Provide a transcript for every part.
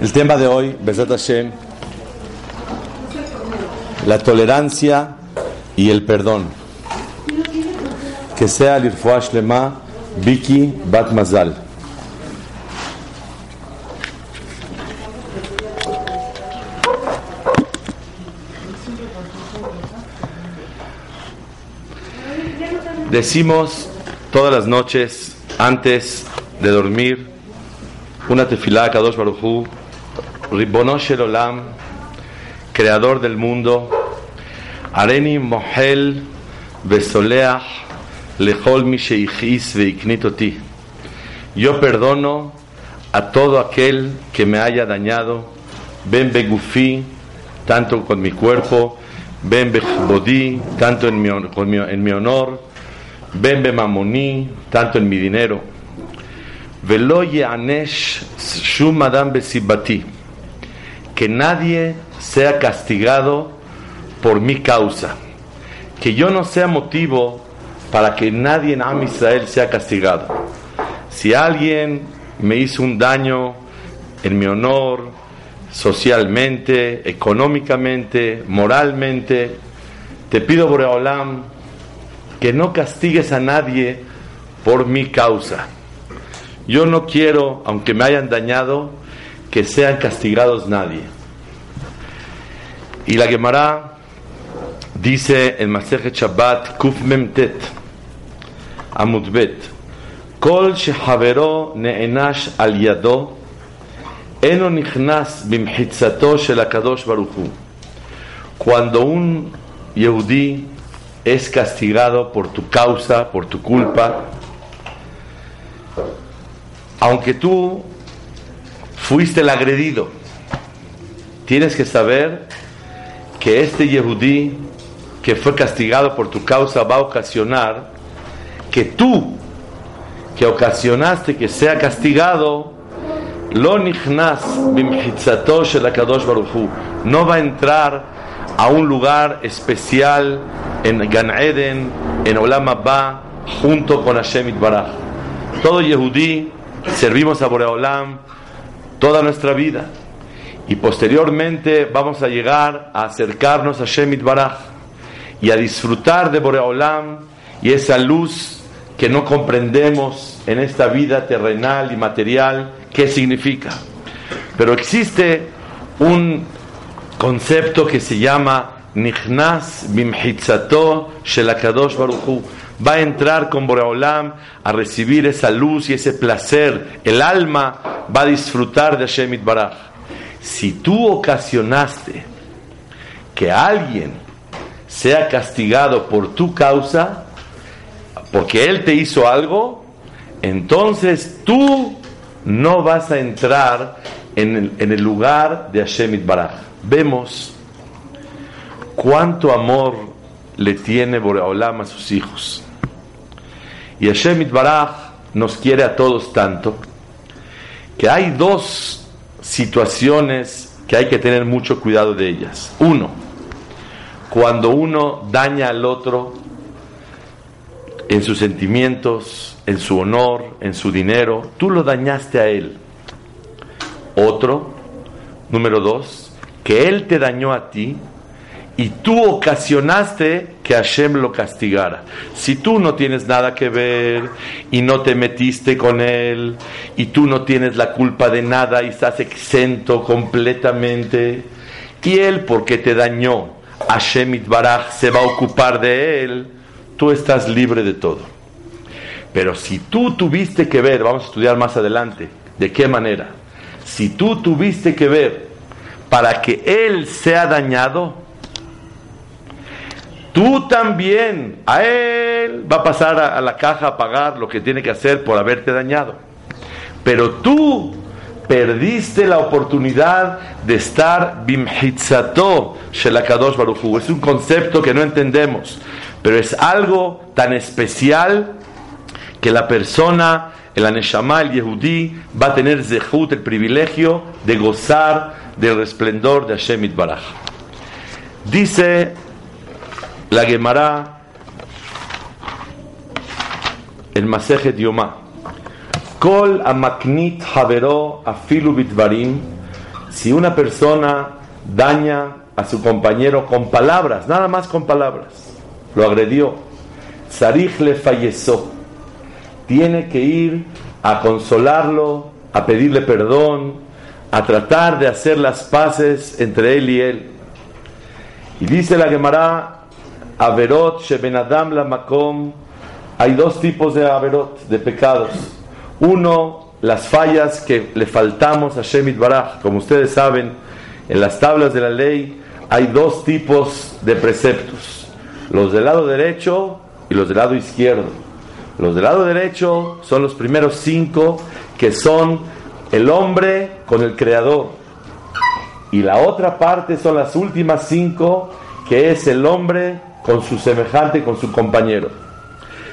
El tema de hoy, Besat Hashem, la tolerancia y el perdón. Que sea el Irfuash Lema Biki Bat Mazal. Decimos todas las noches antes de dormir una tefilá Kadosh Baruchu, Ribono Shel Olam, creador del mundo, Areni Mohel Besoleach Lechol Mi Sheichis Veiknitoti. Yo perdono a todo aquel que me haya dañado, Ben Begufi, tanto con mi cuerpo, Ben Bejbodí, tanto en mi, honor, Ben Bemamoni, tanto en mi dinero. Velo Anesh Shum Adam Besibati, que nadie sea castigado por mi causa, que yo no sea motivo para que nadie en Am Israel sea castigado. Si alguien me hizo un daño en mi honor, socialmente, económicamente, moralmente, te pido, Boreolam, que no castigues a nadie por mi causa. Yo no quiero, aunque me hayan dañado, que sean castigados nadie. Y la Gemara dice en Masejet Shabbat Kuf Memtet Amudbet Kol shehavero ne'enash al yado eno nichnas bimhitzato shel akadosh baruchu Cuando un Yehudí es castigado por tu causa, por tu culpa, aunque tú fuiste el agredido, tienes que saber que este Yehudí que fue castigado por tu causa va a ocasionar que tú, que ocasionaste que sea castigado, lo no va a entrar a un lugar especial en Gan Eden, en Olam Abba, junto con Hashem Itbaraj. Todo Yehudí servimos a Boreolam toda nuestra vida y posteriormente vamos a llegar a acercarnos a Shemit Baraj y a disfrutar de Boreolam y esa luz que no comprendemos en esta vida terrenal y material, qué significa. Pero existe un concepto que se llama Nichnas Bimhitzato Shelakadosh Baruchu va a entrar con Boreolam a recibir esa luz y ese placer. El alma va a disfrutar de Hashem Baraj. Si tú ocasionaste que alguien sea castigado por tu causa, porque él te hizo algo, entonces tú no vas a entrar en el, lugar de Hashem Baraj. Vemos cuánto amor le tiene Boreolam a sus hijos. Y Hashem Itbaraj nos quiere a todos tanto que hay dos situaciones que hay que tener mucho cuidado de ellas. Uno, cuando uno daña al otro en sus sentimientos, en su honor, en su dinero, tú lo dañaste a él. Otro, número dos, que él te dañó a ti y tú ocasionaste que Hashem lo castigara. Si tú no tienes nada que ver y no te metiste con él y tú no tienes la culpa de nada y estás exento completamente y él porque te dañó, Hashem Itbaraj se va a ocupar de él, tú estás libre de todo. Pero si tú tuviste que ver, vamos a estudiar más adelante, de qué manera, si tú tuviste que ver para que él sea dañado, tú también, a él va a pasar a, la caja a pagar lo que tiene que hacer por haberte dañado. Pero tú perdiste la oportunidad de estar bimhitzato shelakadosh baruchu. Es un concepto que no entendemos, pero es algo tan especial que la persona, el aneshama, el yehudí, va a tener zehut, el privilegio de gozar del resplendor de Hashem Itbaraj. Dice la Gemara, el Masejet Yomá. Kol amaknit havero afilu bitvarim, Si una persona daña a su compañero con palabras, nada más con palabras, lo agredió, Sarich le falleció, tiene que ir a consolarlo, a pedirle perdón, a tratar de hacer las paces entre él y él. Y dice la Gemara, Averot Shebenadam la Makom, hay dos tipos de Averot, de pecados. Uno, las fallas que le faltamos a Shemit Baraj. Como ustedes saben, en las tablas de la ley hay dos tipos de preceptos, los del lado derecho y los del lado izquierdo. Los del lado derecho son los primeros cinco que son el hombre con el creador. Y la otra parte son las últimas cinco que es el hombre con su semejante, con su compañero.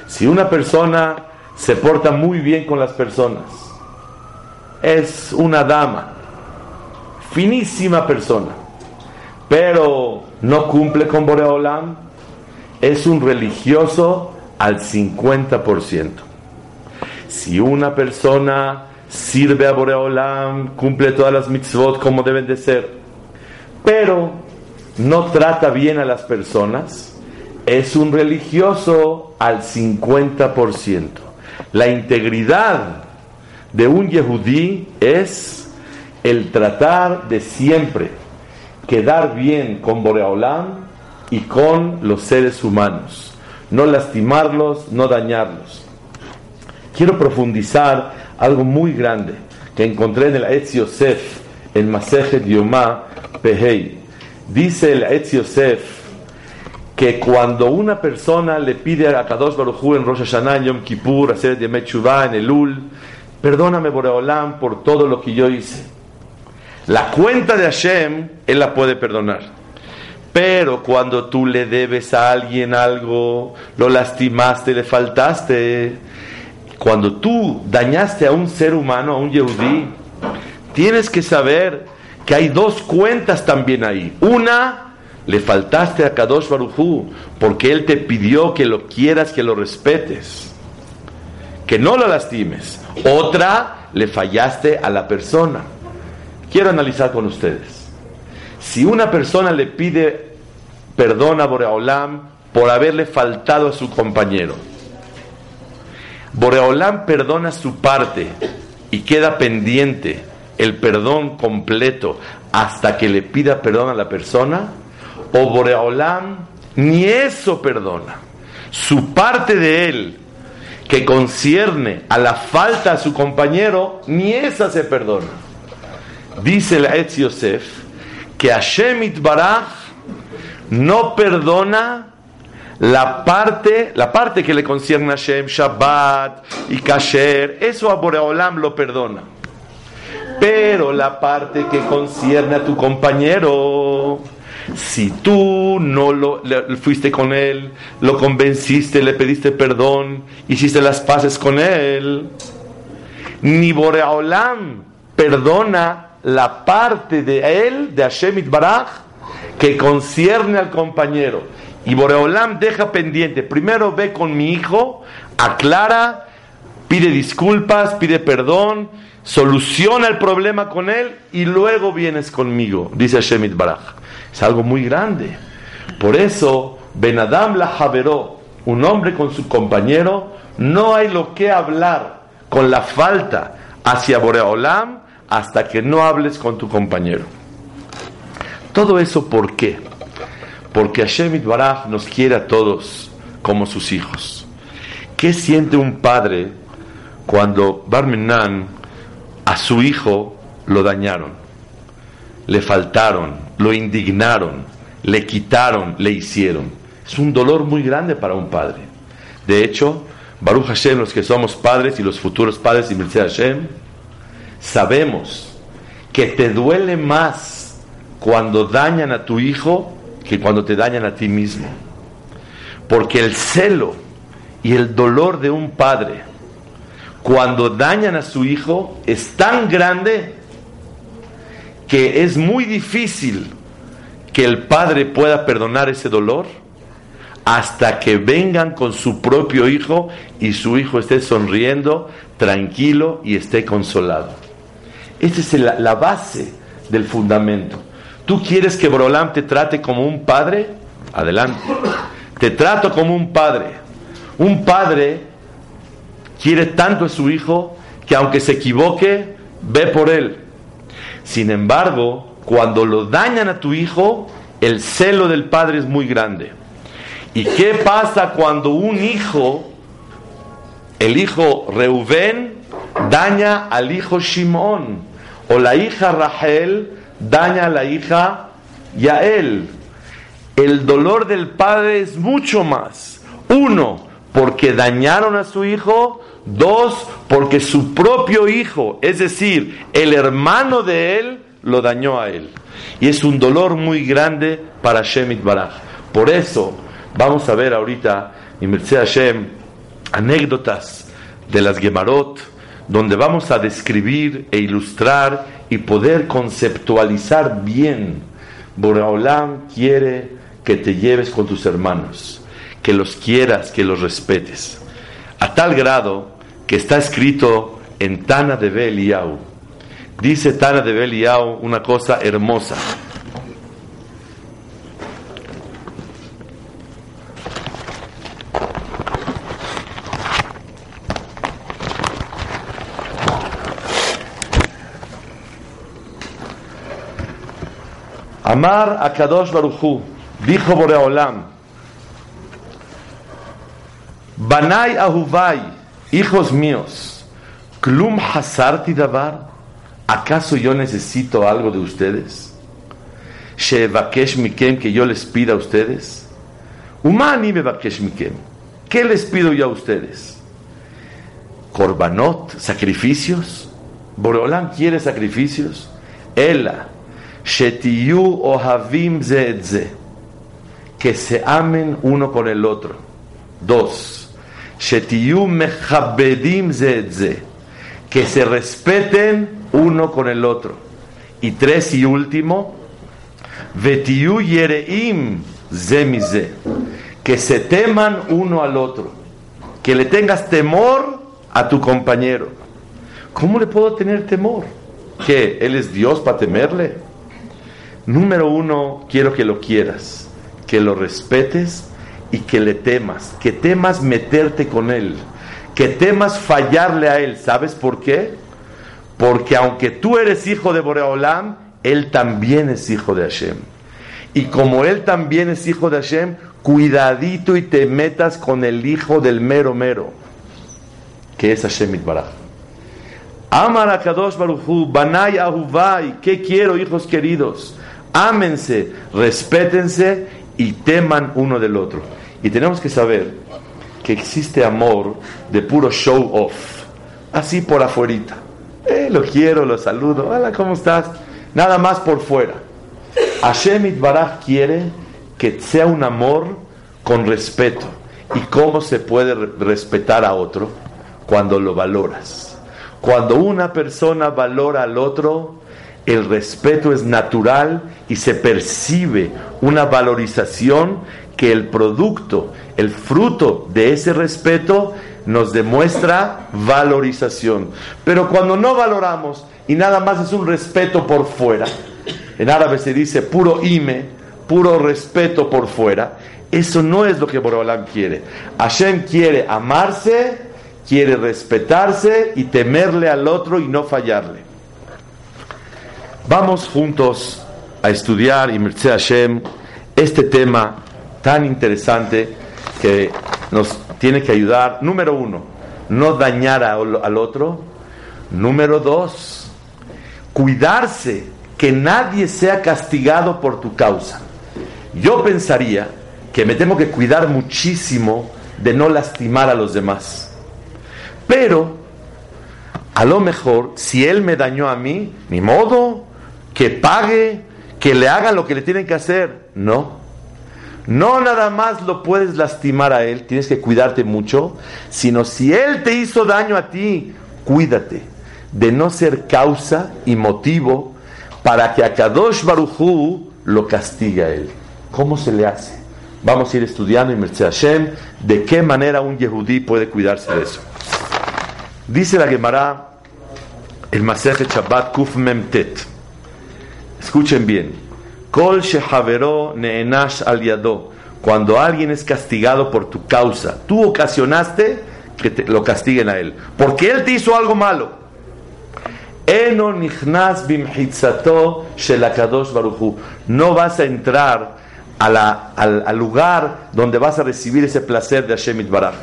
Si una persona se porta muy bien con las personas, es una dama, finísima persona, pero no cumple con Boreolam, es un religioso al 50%. Si una persona sirve a Boreolam, cumple todas las mitzvot como deben de ser, pero no trata bien a las personas, es un religioso al 50%. La integridad de un yehudí es el tratar de siempre quedar bien con Boreolam y con los seres humanos, no lastimarlos, no dañarlos. Quiero profundizar algo muy grande que encontré en el Etz Yosef, en Masejet Yomá Pehei. Dice el Etz Yosef que cuando una persona le pide a Kadosh Baruj en Rosh Hashanah, Yom Kippur, hacer de Mechuvah, en Elul, perdóname Boreolam por todo lo que yo hice. La cuenta de Hashem, Él la puede perdonar. Pero cuando tú le debes a alguien algo, lo lastimaste, le faltaste, cuando tú dañaste a un ser humano, a un yehudí, tienes que saber que hay dos cuentas también ahí. Una le faltaste a Kadosh Barujú porque Él te pidió que lo quieras, que lo respetes, que no lo lastimes. Otra, le fallaste a la persona. Quiero analizar con ustedes. Si una persona le pide perdón a Boreolam por haberle faltado a su compañero, Boreolam perdona su parte y queda pendiente el perdón completo hasta que le pida perdón a la persona, o Boreolam ni eso perdona. Su parte de él que concierne a la falta a su compañero, ni esa se perdona. Dice el Etz Yosef que Hashem Itbaraj no perdona la parte, la parte que le concierne a Hashem, Shabbat y Kasher, eso a Boreolam lo perdona. Pero la parte que concierne a tu compañero, si tú no lo fuiste con él, lo convenciste, le pediste perdón, hiciste las paces con él, ni Boreolam perdona la parte de él, de Hashem Baraj, que concierne al compañero. Y Boreolam deja pendiente. Primero ve con mi hijo, aclara, pide disculpas, pide perdón, soluciona el problema con él y luego vienes conmigo, dice Hashem Baraj. Es algo muy grande. Por eso, Benadam la Javeró, un hombre con su compañero, no hay lo que hablar con la falta hacia Boreolam hasta que no hables con tu compañero. Todo eso, ¿por qué? Porque Hashem Baraj nos quiere a todos como sus hijos. ¿Qué siente un padre cuando Barmenan a su hijo lo dañaron? le faltaron, lo indignaron, le quitaron, le hicieron. Es un dolor muy grande para un padre. De hecho, Baruch Hashem, los que somos padres y los futuros padres y Mircea Hashem, sabemos que te duele más cuando dañan a tu hijo que cuando te dañan a ti mismo. Porque el celo y el dolor de un padre, cuando dañan a su hijo, es tan grande que es muy difícil que el padre pueda perdonar ese dolor hasta que vengan con su propio hijo y su hijo esté sonriendo, tranquilo y esté consolado. Esta es la, base del fundamento. ¿Tú quieres que Borolam te trate como un padre? Adelante. Te trato como un padre. Un padre quiere tanto a su hijo que aunque se equivoque, ve por él. Sin embargo, cuando lo dañan a tu hijo, el celo del padre es muy grande. ¿Y qué pasa cuando un hijo, el hijo Reubén, daña al hijo Shimón? O la hija Rachel daña a la hija Yael. El dolor del padre es mucho más. Uno, porque dañaron a su hijo. Dos, porque su propio hijo, es decir, el hermano de él, lo dañó a él. Y es un dolor muy grande para Shemit Baraj. Por eso, vamos a ver ahorita, en Merced Hashem, anécdotas de las Gemarot, donde vamos a describir e ilustrar y poder conceptualizar bien. Boraholam quiere que te lleves con tus hermanos, que los quieras, que los respetes. A tal grado que está escrito en Tana de Beliau. Dice Tana de Beliau una cosa hermosa. Amar a Kadosh Baruchu, dijo Boreolam, Banai Ahuvai, hijos míos, Klum Hasarti Davar, ¿acaso yo necesito algo de ustedes? Shevakesh Mikem, que yo les pida a ustedes. Umani Mevakesh Mikem, ¿qué les pido yo a ustedes? Korbanot, sacrificios. Boreolam quiere sacrificios. Ela, Shetiyu ohavim ze que se amen uno con el otro. Dos, que se respeten uno con el otro. Y tres y último, que se teman uno al otro, que le tengas temor a tu compañero. ¿Cómo le puedo tener temor? ¿Que él es Dios para temerle? Número uno, quiero que lo quieras, que lo respetes y que le temas, que temas meterte con él, que temas fallarle a él. ¿Sabes por qué? Porque aunque tú eres hijo de Boreolam, él también es hijo de Hashem. Y como él también es hijo de Hashem, cuidadito y te metas con el hijo del mero mero, que es Hashem Itbaraj. Amar a Kadosh Baruchu, Banay Ahuvai, ¿qué quiero, hijos queridos? ámense, respétense y teman uno del otro. Y tenemos que saber que existe amor de puro show off, así por afuerita. Eh, lo quiero, lo saludo, hola, ¿cómo estás? Nada más por fuera. Hashem Itbaraj quiere que sea un amor con respeto. ¿Y cómo se puede respetar a otro? Cuando lo valoras. Cuando una persona valora al otro, el respeto es natural y se percibe una valorización que el producto, el fruto de ese respeto nos demuestra valorización. Pero cuando no valoramos y nada más es un respeto por fuera, en árabe se dice puro ime, puro respeto por fuera, eso no es lo que Borobalam quiere. Hashem quiere amarse, quiere respetarse y temerle al otro y no fallarle. Vamos juntos a estudiar y Hashem este tema tan interesante que nos tiene que ayudar. Número uno, no dañar al otro. Número dos, cuidarse que nadie sea castigado por tu causa. Yo pensaría que me tengo que cuidar muchísimo de no lastimar a los demás. Pero, a lo mejor, si él me dañó a mí, ni modo, que pague, que le haga lo que le tienen que hacer. No. No nada más lo puedes lastimar a él, tienes que cuidarte mucho, sino si él te hizo daño a ti, cuídate de no ser causa y motivo para que a Kadosh Baruchu lo castigue a él. ¿Cómo se le hace? Vamos a ir estudiando en Merced Hashem de qué manera un yehudí puede cuidarse de eso. Dice la Gemara, el Masejet Shabbat Kuf Memtet. Escuchen bien. Kol shehavero neenash al yado. Cuando alguien es castigado por tu causa, tú ocasionaste que te, lo castiguen a él. Porque él te hizo algo malo. No vas a entrar al, lugar donde vas a recibir ese placer de Hashem Itbaraj.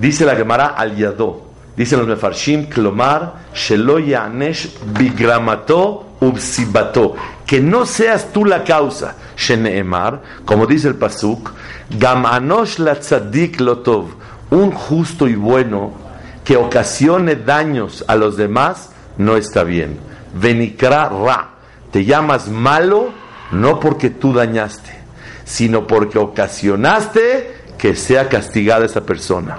Dice la Gemara al yado. Dicen los mefarshim, klomar, shelo yanesh bigramato ubsibato. Que no seas tú la causa. Sheneemar, como dice el pasuk, gam anosh la tzadik lotov. Un justo y bueno que ocasione daños a los demás no está bien. Venikra ra. Te llamas malo no porque tú dañaste, sino porque ocasionaste que sea castigada esa persona.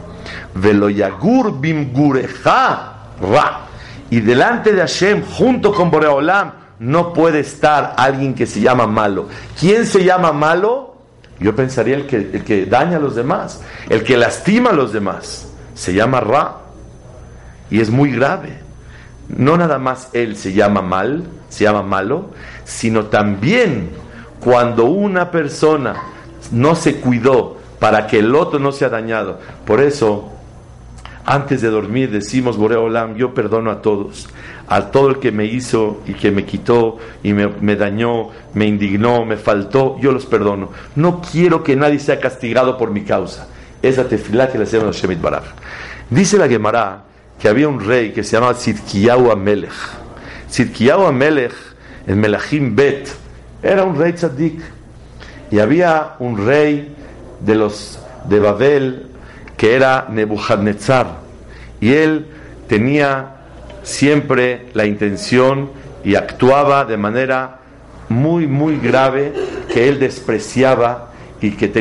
Veloyagur bimgureja ra. Y delante de Hashem, junto con Boreolam, no puede estar alguien que se llama malo. ¿Quién se llama malo? Yo pensaría el que, el que daña a los demás, el que lastima a los demás. Se llama Ra. Y es muy grave. No nada más él se llama mal, se llama malo, sino también cuando una persona no se cuidó para que el otro no sea dañado. Por eso, antes de dormir decimos, Boreolam, yo perdono a todos, a todo el que me hizo y que me quitó y me, me, dañó, me indignó, me faltó, yo los perdono. No quiero que nadie sea castigado por mi causa. Esa tefilá que le hacemos a Shemit Baraj. Dice la Gemara que había un rey que se llamaba Sidkiyahu Amelech. Sidkiyahu Amelech, en Melachim Bet, era un rey tzadik. Y había un rey de los de Babel que era Nebuchadnezzar. Y él tenía siempre la intención y actuaba de manera muy, muy grave que él despreciaba y que,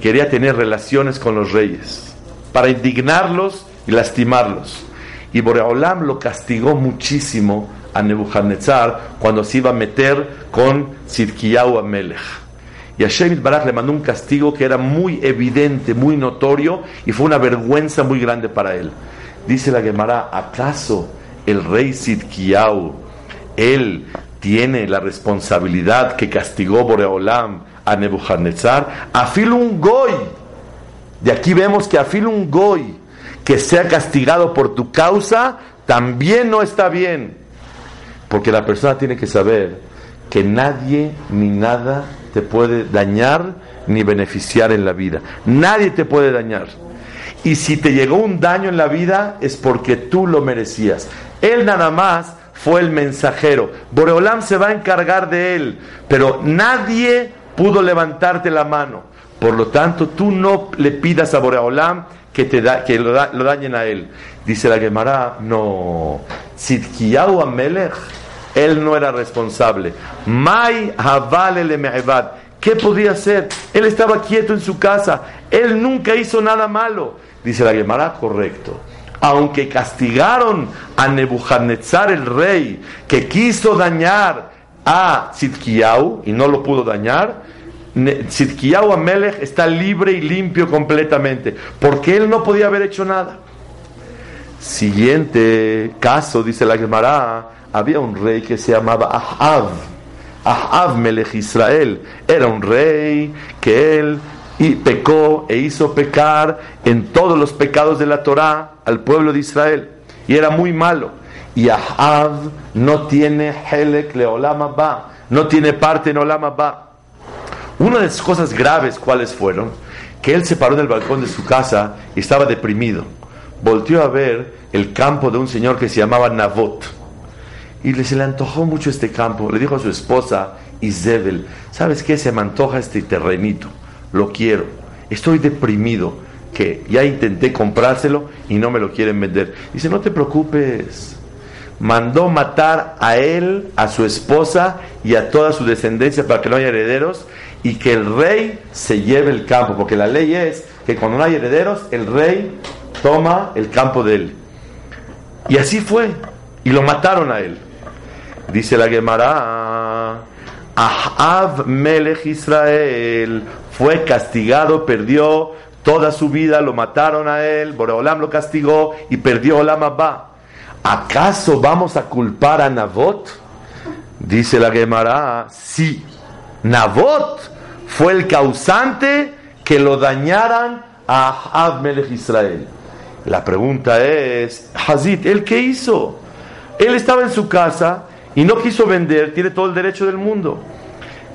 quería tener relaciones con los reyes para indignarlos y lastimarlos. Y Boreolam lo castigó muchísimo a Nebuchadnezzar cuando se iba a meter con Sidkiyahu Amelech. Y a Shemit Barak le mandó un castigo que era muy evidente, muy notorio y fue una vergüenza muy grande para él. Dice la Gemara, ¿acaso el rey Sidkiyahu, él tiene la responsabilidad que castigó Boreolam a Nebuchadnezzar? Afil un goy. De aquí vemos que afil un goy que sea castigado por tu causa también no está bien. Porque la persona tiene que saber que nadie ni nada te puede dañar ni beneficiar en la vida. Nadie te puede dañar. Y si te llegó un daño en la vida es porque tú lo merecías. Él nada más fue el mensajero. Boreolam se va a encargar de él, pero nadie pudo levantarte la mano. Por lo tanto, tú no le pidas a Boreolam que, te da, que lo, da, lo, dañen a él. Dice la Gemara, no. Amelech, él no era responsable. Mai Havale Me'evad. ¿Qué podía hacer? Él estaba quieto en su casa. Él nunca hizo nada malo. Dice la Gemara, correcto. Aunque castigaron a Nebuchadnezzar el rey, que quiso dañar a Sidkiyahu y no lo pudo dañar, Sidkiyahu Amelech está libre y limpio completamente, porque él no podía haber hecho nada. Siguiente caso, dice la Gemara, había un rey que se llamaba Ahav. Ahav Melech Israel era un rey que él y pecó e hizo pecar en todos los pecados de la Torá al pueblo de Israel y era muy malo. Y Ahav no tiene Helek Leolama Ba, no tiene parte en Olama Ba. Una de las cosas graves, ¿cuáles fueron? Que él se paró en el balcón de su casa y estaba deprimido. Volteó a ver el campo de un señor que se llamaba Nabot. Y le, se le antojó mucho este campo. Le dijo a su esposa, Isabel, ¿sabes qué? Se me antoja este terrenito. Lo quiero. Estoy deprimido. Que ya intenté comprárselo y no me lo quieren vender. Dice, no te preocupes. Mandó matar a él, a su esposa y a toda su descendencia para que no haya herederos y que el rey se lleve el campo, porque la ley es que cuando no hay herederos, el rey toma el campo de él. Y así fue, y lo mataron a él. Dice la Gemara, Ahav Melech Israel fue castigado, perdió toda su vida, lo mataron a él, Boreolam lo castigó y perdió Olam Abba. ¿Acaso vamos a culpar a Nabot? Dice la Gemara, sí, Nabot fue el causante que lo dañaran a Ahab Melech Israel. La pregunta es, Hazit, ¿él qué hizo? Él estaba en su casa y no quiso vender, tiene todo el derecho del mundo.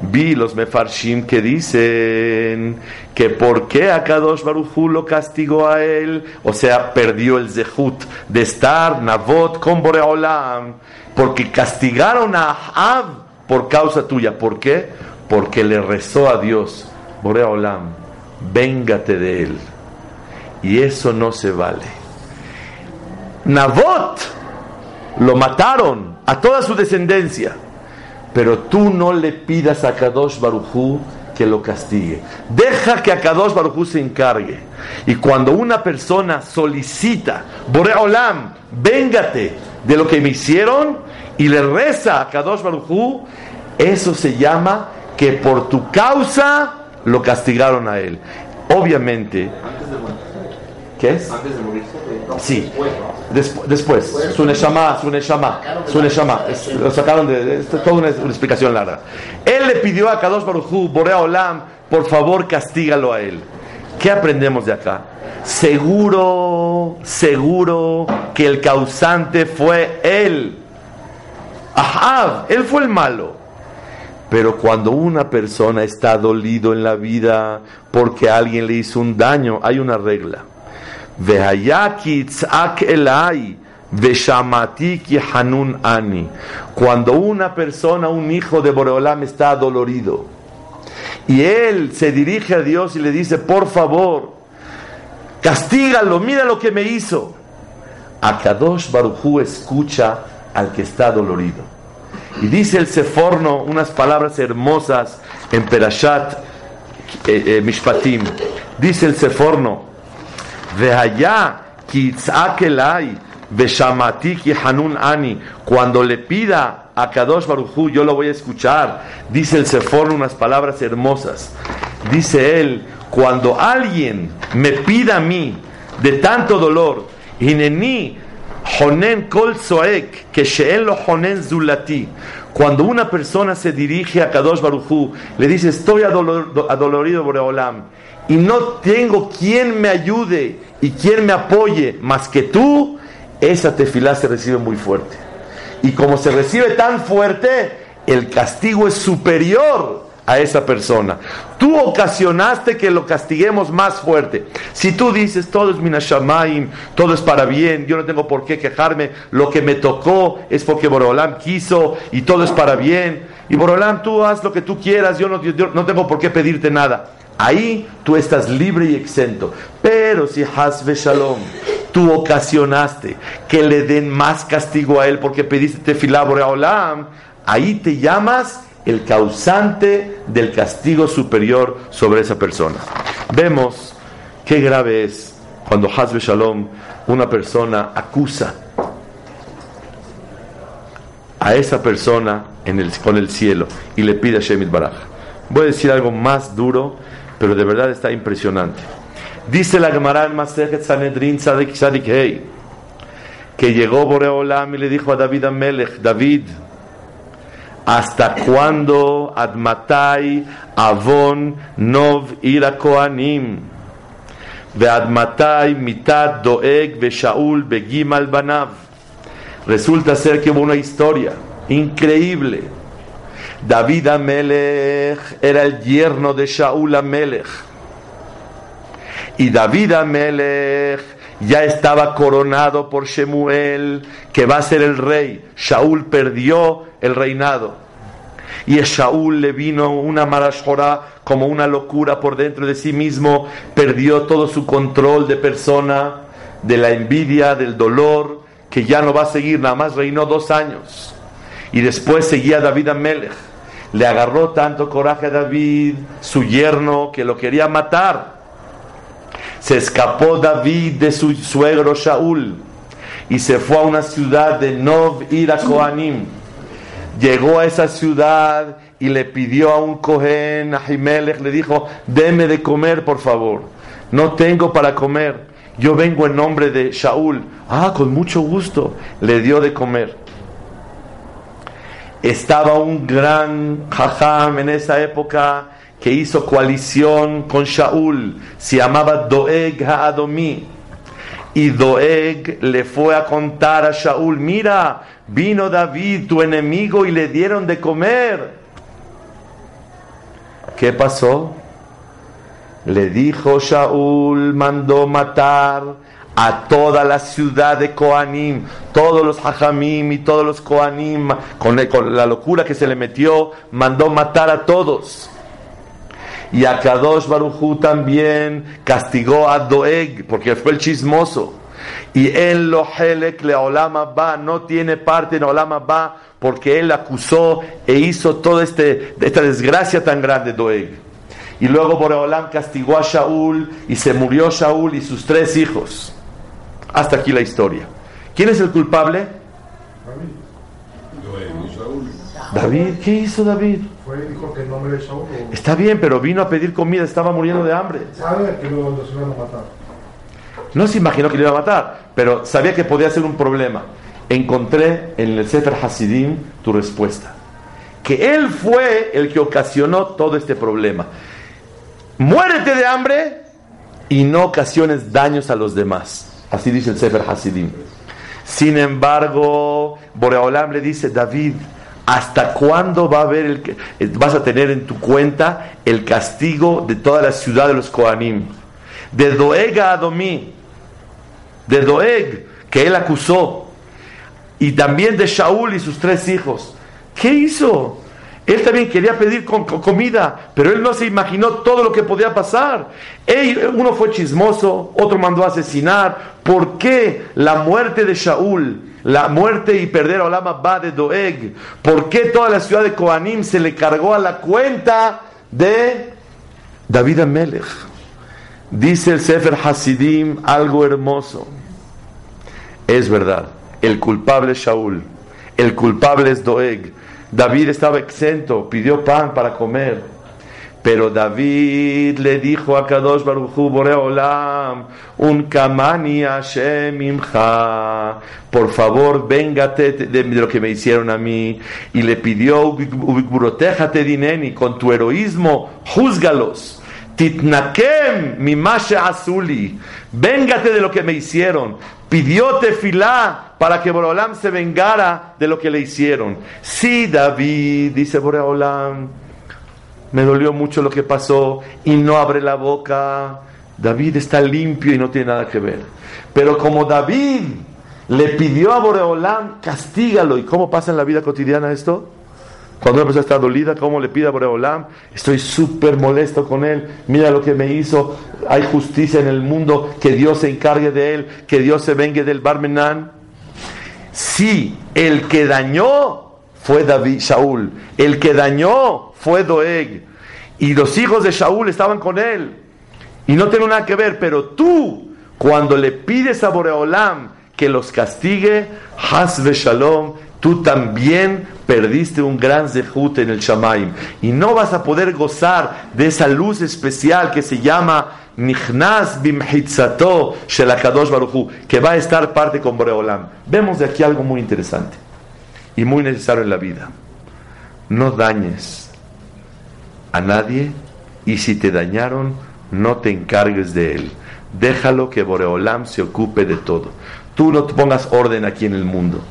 Vi los mefarshim que dicen que por qué Akadosh Baruchu lo castigó a él, o sea, perdió el zehut de estar Nabot con Boreolam, porque castigaron a Ahab por causa tuya. ¿Por qué? Porque le rezó a Dios, Boreolam, véngate de él. Y eso no se vale. Nabot lo mataron a toda su descendencia pero tú no le pidas a Kadosh Barujú que lo castigue. Deja que a Kadosh Barujú se encargue. Y cuando una persona solicita, Boreolam, véngate de lo que me hicieron, y le reza a Kadosh Barujú, eso se llama que por tu causa lo castigaron a él. Obviamente, ¿qué es? Antes de morirse. Sí. después, su Neshama, su Neshama, su Neshama. Lo sacaron de. Esto es toda una, explicación larga. Él le pidió a Kadosh Baruchu, Borea Olam, por favor castígalo a él. ¿Qué aprendemos de acá? Seguro, seguro que el causante fue él. Ahab, él fue el malo. Pero cuando una persona está dolido en la vida porque alguien le hizo un daño, hay una regla. Cuando una persona, un hijo de Boreolam está dolorido y él se dirige a Dios y le dice, por favor, castígalo, mira lo que me hizo. Akadosh Baruchu escucha al que está dolorido. Y dice el Seforno unas palabras hermosas en Perashat eh, eh, Mishpatim. Dice el Seforno. Cuando le pida a Kadosh Baruchu, yo lo voy a escuchar. Dice el Sefor unas palabras hermosas. Dice él, cuando alguien me pida a mí de tanto dolor, Hineni Honen Kol Soek, que lo Honen Zulati. Cuando una persona se dirige a Kadosh Baruchu, le dice, estoy adolorido, Boreolam y no tengo quien me ayude y quien me apoye más que tú, esa tefilá se recibe muy fuerte. Y como se recibe tan fuerte, el castigo es superior a esa persona. Tú ocasionaste que lo castiguemos más fuerte. Si tú dices todo es minashamaim, todo es para bien, yo no tengo por qué quejarme, lo que me tocó es porque Borolam quiso y todo es para bien. Y Borolam, tú haz lo que tú quieras, yo no, tengo por qué pedirte nada. Ahí tú estás libre y exento. Pero si Hasbe Shalom, tú ocasionaste que le den más castigo a él porque pediste tefilá ahí te llamas el causante del castigo superior sobre esa persona. Vemos qué grave es cuando Hasbe Shalom, una persona acusa a esa persona en el, con el cielo y le pide a Shemit Baraj. Voy a decir algo más duro pero de verdad está impresionante. Dice la Gemara en Masejet Sanedrin Sadik Sadik Hei, que llegó Boreolam y le dijo a David Amelech, David, ¿hasta cuándo Admatai Avon Nov Ira Koanim? Admatai Mitad Doeg Shaul Begimal Banav. Resulta ser que hubo una historia increíble David Amelech era el yerno de Shaul Amelech. Y David Amelech ya estaba coronado por Shemuel, que va a ser el rey. Shaul perdió el reinado. Y a Shaul le vino una marashora como una locura por dentro de sí mismo, perdió todo su control de persona, de la envidia, del dolor, que ya no va a seguir, nada más reinó dos años. Y después seguía David Amelech le agarró tanto coraje a David, su yerno, que lo quería matar. Se escapó David de su suegro Shaul y se fue a una ciudad de Nov Ira Kohanim. Llegó a esa ciudad y le pidió a un Cohen, a Jimelech, le dijo, deme de comer, por favor. No tengo para comer. Yo vengo en nombre de Shaul. Ah, con mucho gusto. Le dio de comer. estaba un gran jajam en esa época que hizo coalición con Shaul, se llamaba Doeg Haadomi. Y Doeg le fue a contar a Shaul, mira, vino David, tu enemigo, y le dieron de comer. ¿Qué pasó? Le dijo Shaul, mandó matar a toda la ciudad de Koanim, todos los Hajamim y todos los Koanim, con, la locura que se le metió, mandó matar a todos. Y a Kadosh Baruchu también castigó a Doeg, porque fue el chismoso. Y él lo helek le Olama ba, no tiene parte en Olama ba, porque él acusó e hizo toda este, esta desgracia tan grande, Doeg. Y luego Boreolam castigó a Shaul y se murió Shaul y sus tres hijos. Hasta aquí la historia. ¿Quién es el culpable? David, ¿qué hizo David? Fue, dijo que el nombre de. Está bien, pero vino a pedir comida, estaba muriendo de hambre. Sabe que lo, los iban a matar. No se imaginó que le iba a matar, pero sabía que podía ser un problema. Encontré en el Sefer Hasidim tu respuesta. Que él fue el que ocasionó todo este problema. Muérete de hambre y no ocasiones daños a los demás. Así dice el Sefer Hasidim. Sin embargo, Boreolam le dice, David, ¿hasta cuándo va a el, vas a tener en tu cuenta el castigo de toda la ciudad de los Koanim? De Doeg a Adomí, de Doeg, que él acusó, y también de Shaul y sus tres hijos. ¿Qué hizo? Él también quería pedir comida, pero él no se imaginó todo lo que podía pasar. uno fue chismoso, otro mandó a asesinar. ¿Por qué la muerte de Shaul, la muerte y perder a Olama Ba de Doeg? ¿Por qué toda la ciudad de Koanim se le cargó a la cuenta de David Amelech? Dice el Sefer Hasidim algo hermoso. Es verdad, el culpable es Shaul, el culpable es Doeg David estaba exento, pidió pan para comer. Pero David le dijo a Kadosh Baruchu Boreolam, un kamani Hashem imcha, por favor, véngate de, lo que me hicieron a mí. Y le pidió, te dineni, con tu heroísmo, júzgalos. Titnakem mi azuli, véngate de lo que me hicieron. Pidió tefilá para que Boreolam se vengara de lo que le hicieron. Sí, David, dice Boreolam, me dolió mucho lo que pasó y no abre la boca. David está limpio y no tiene nada que ver. Pero como David le pidió a Boreolam, castígalo. ¿Y cómo pasa en la vida cotidiana esto? Cuando una persona está dolida, ¿cómo le pide a Boreolam? Estoy súper molesto con él. Mira lo que me hizo. Hay justicia en el mundo. Que Dios se encargue de él. Que Dios se vengue del Barmenán. Si el que dañó fue David, Shaul, el que dañó fue Doeg, y los hijos de Shaul estaban con él, y no tengo nada que ver, pero tú, cuando le pides a Boreolam que los castigue, Hasbe Shalom, tú también perdiste un gran zehut en el Shamaim, y no vas a poder gozar de esa luz especial que se llama Nichnas bimhitzato shelakadosh baruchu, que va a estar parte con Boreolam. Vemos de aquí algo muy interesante y muy necesario en la vida. No dañes a nadie y si te dañaron, no te encargues de él. Déjalo que Boreolam se ocupe de todo. Tú no te pongas orden aquí en el mundo.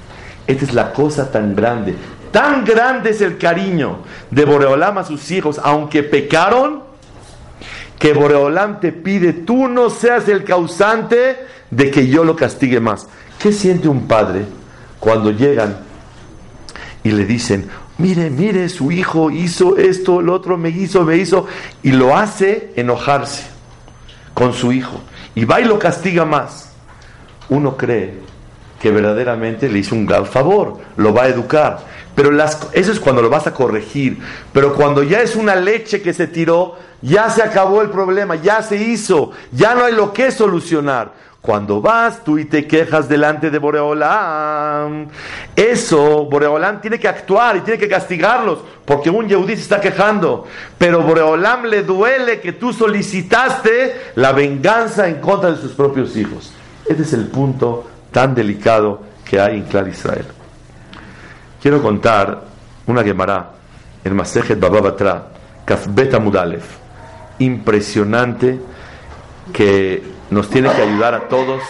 Esta es la cosa tan grande. Tan grande es el cariño de Boreolam a sus hijos, aunque pecaron que Boreolam te pide, tú no seas el causante de que yo lo castigue más. ¿Qué siente un padre cuando llegan y le dicen, mire, mire, su hijo hizo esto, el otro me hizo, me hizo, y lo hace enojarse con su hijo, y va y lo castiga más? Uno cree que verdaderamente le hizo un gran favor, lo va a educar. Pero las, eso es cuando lo vas a corregir. Pero cuando ya es una leche que se tiró, ya se acabó el problema, ya se hizo, ya no hay lo que solucionar. Cuando vas tú y te quejas delante de Boreolam, eso, Boreolam tiene que actuar y tiene que castigarlos, porque un Yehudí se está quejando. Pero Boreolam le duele que tú solicitaste la venganza en contra de sus propios hijos. Este es el punto tan delicado que hay en Clar Israel. Quiero contar una Gemara en Masejet Baba Batra, Kafbeta impresionante que nos tiene que ayudar a todos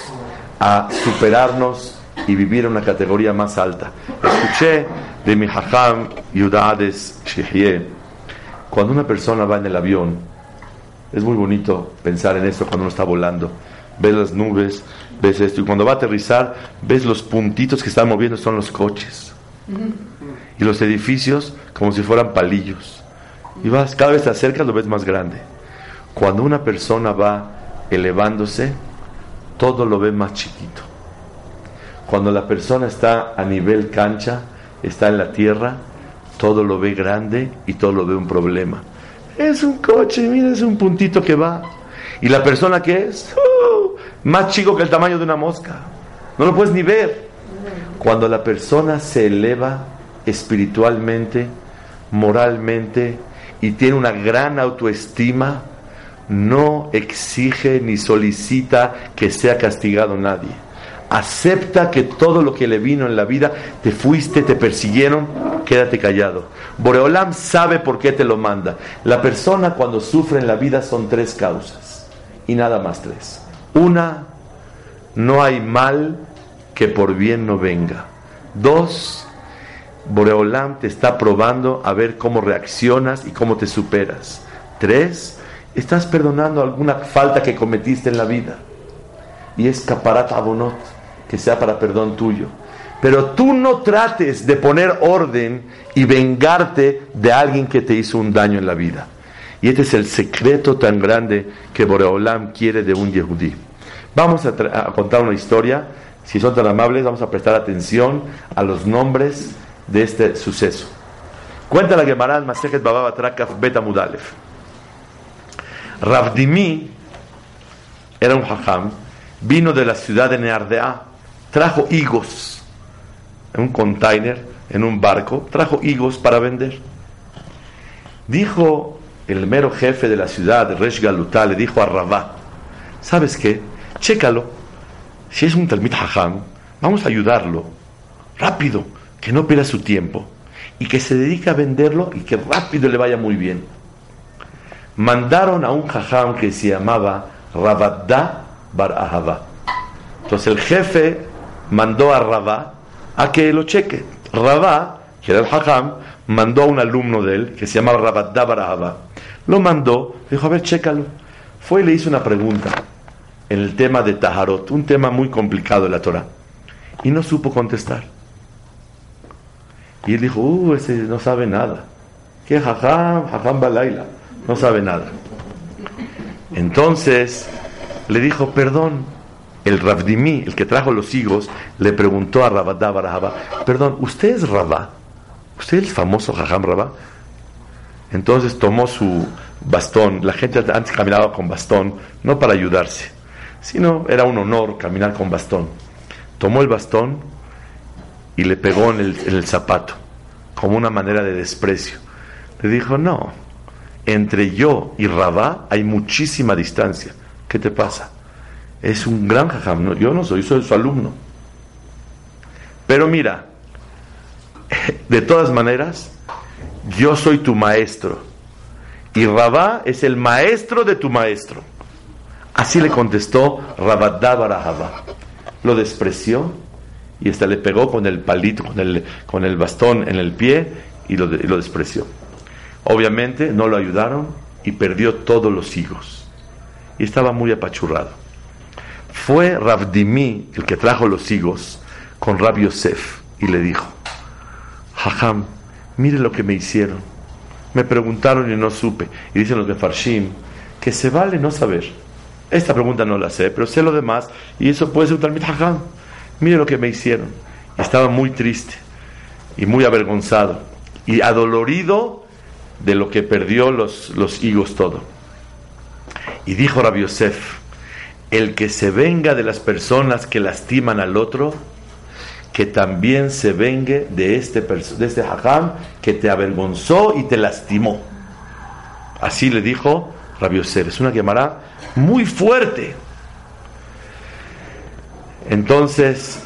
a superarnos y vivir en una categoría más alta. Escuché de mi hajam Yudades Shihye, cuando una persona va en el avión, es muy bonito pensar en esto cuando uno está volando. Ves las nubes, ves esto, y cuando va a aterrizar, ves los puntitos que están moviendo, son los coches. Y los edificios como si fueran palillos. Y vas, cada vez te acercas, lo ves más grande. Cuando una persona va elevándose, todo lo ve más chiquito. Cuando la persona está a nivel cancha, está en la tierra, todo lo ve grande y todo lo ve un problema. Es un coche, mira, es un puntito que va. Y la persona que es, ¡uh! más chico que el tamaño de una mosca. No lo puedes ni ver. Cuando la persona se eleva espiritualmente, moralmente y tiene una gran autoestima, no exige ni solicita que sea castigado nadie. Acepta que todo lo que le vino en la vida, te fuiste, te persiguieron, quédate callado. Boreolam sabe por qué te lo manda. La persona cuando sufre en la vida son tres causas y nada más tres. Una, no hay mal que por bien no venga. Dos, Boreolam te está probando a ver cómo reaccionas y cómo te superas. Tres, estás perdonando alguna falta que cometiste en la vida. Y es caparat abonot, que sea para perdón tuyo. Pero tú no trates de poner orden y vengarte de alguien que te hizo un daño en la vida. Y este es el secreto tan grande que Boreolam quiere de un Yehudí. Vamos a, contar una historia. Si son tan amables, vamos a prestar atención a los nombres de este suceso. Cuenta la Gemara Masejet Bababa Trakaf Beta Mudalef. Ravdimi era un hajam, vino de la ciudad de Neardea, trajo higos en un container, en un barco, trajo higos para vender. Dijo el mero jefe de la ciudad, Resh Galutá, le dijo a Rabá, ¿sabes qué? Chécalo. Si es un Talmid Hajam, vamos a ayudarlo. Rápido, que no pierda su tiempo. Y que se dedique a venderlo y que rápido le vaya muy bien mandaron a un jajam que se llamaba Rabadda Bar Ahava. Entonces el jefe mandó a Rabá a que lo cheque. Rabá, que era el jajam, mandó a un alumno de él que se llamaba Rabadda Bar Ahava. Lo mandó, dijo, a ver, chécalo. Fue y le hizo una pregunta en el tema de Taharot, un tema muy complicado de la Torah. Y no supo contestar. Y él dijo, uh, ese no sabe nada. ¿Qué jajam? Jajam Balaila no sabe nada. Entonces le dijo, perdón, el Ravdimi, el que trajo los higos, le preguntó a Rabadá Barahaba, perdón, ¿usted es Rabá? ¿Usted es el famoso Jajam Rabá? Entonces tomó su bastón, la gente antes caminaba con bastón, no para ayudarse, sino era un honor caminar con bastón. Tomó el bastón y le pegó en el zapato, como una manera de desprecio. Le dijo, no, entre yo y Rabá hay muchísima distancia. ¿Qué te pasa? Es un gran jajam. yo no soy, soy su alumno. Pero mira, de todas maneras, yo soy tu maestro. Y Rabá es el maestro de tu maestro. Así le contestó Rabadá Barahaba. Lo despreció y hasta le pegó con el palito, con el, con el bastón en el pie y lo, y lo despreció. Obviamente no lo ayudaron y perdió todos los higos. Y estaba muy apachurrado. Fue Ravdimi el que trajo los higos con Rab Yosef y le dijo, Jajam, mire lo que me hicieron. Me preguntaron y no supe. Y dicen los de Farshim que se vale no saber. Esta pregunta no la sé, pero sé lo demás y eso puede ser un talmid Jajam. Mire lo que me hicieron. estaba muy triste y muy avergonzado y adolorido de lo que perdió los, los higos todo. Y dijo Rabbi Yosef, el que se venga de las personas que lastiman al otro, que también se vengue de este, de este hajam que te avergonzó y te lastimó. Así le dijo Rabbi Yosef. Es una llamará muy fuerte. Entonces,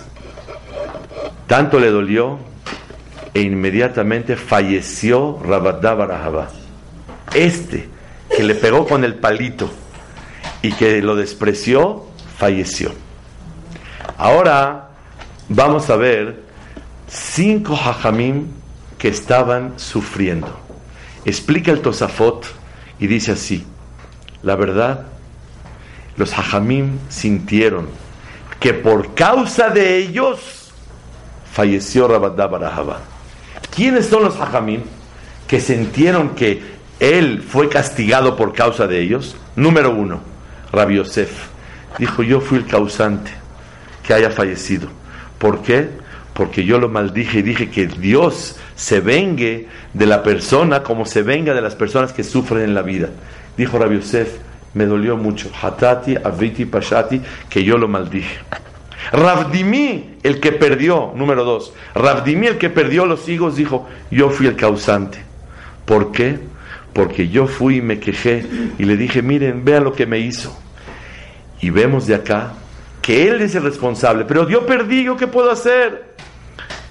tanto le dolió e inmediatamente falleció Rabadá Barahaba. Este que le pegó con el palito y que lo despreció, falleció. Ahora vamos a ver cinco hajamim que estaban sufriendo. Explica el Tosafot y dice así, la verdad, los hajamim sintieron que por causa de ellos falleció Rabadá Barahaba. ¿Quiénes son los hajamim que sintieron que él fue castigado por causa de ellos? Número uno, Rabbi Yosef. Dijo, yo fui el causante que haya fallecido. ¿Por qué? Porque yo lo maldije y dije que Dios se vengue de la persona como se venga de las personas que sufren en la vida. Dijo Rabbi Yosef, me dolió mucho. Hatati, Aviti, Pashati, que yo lo maldije. Ravdimi, el que perdió, número dos. Ravdimi, el que perdió los higos, dijo, yo fui el causante. ¿Por qué? Porque yo fui y me quejé y le dije, miren, vean lo que me hizo. Y vemos de acá que él es el responsable, pero yo perdí, ¿yo qué puedo hacer?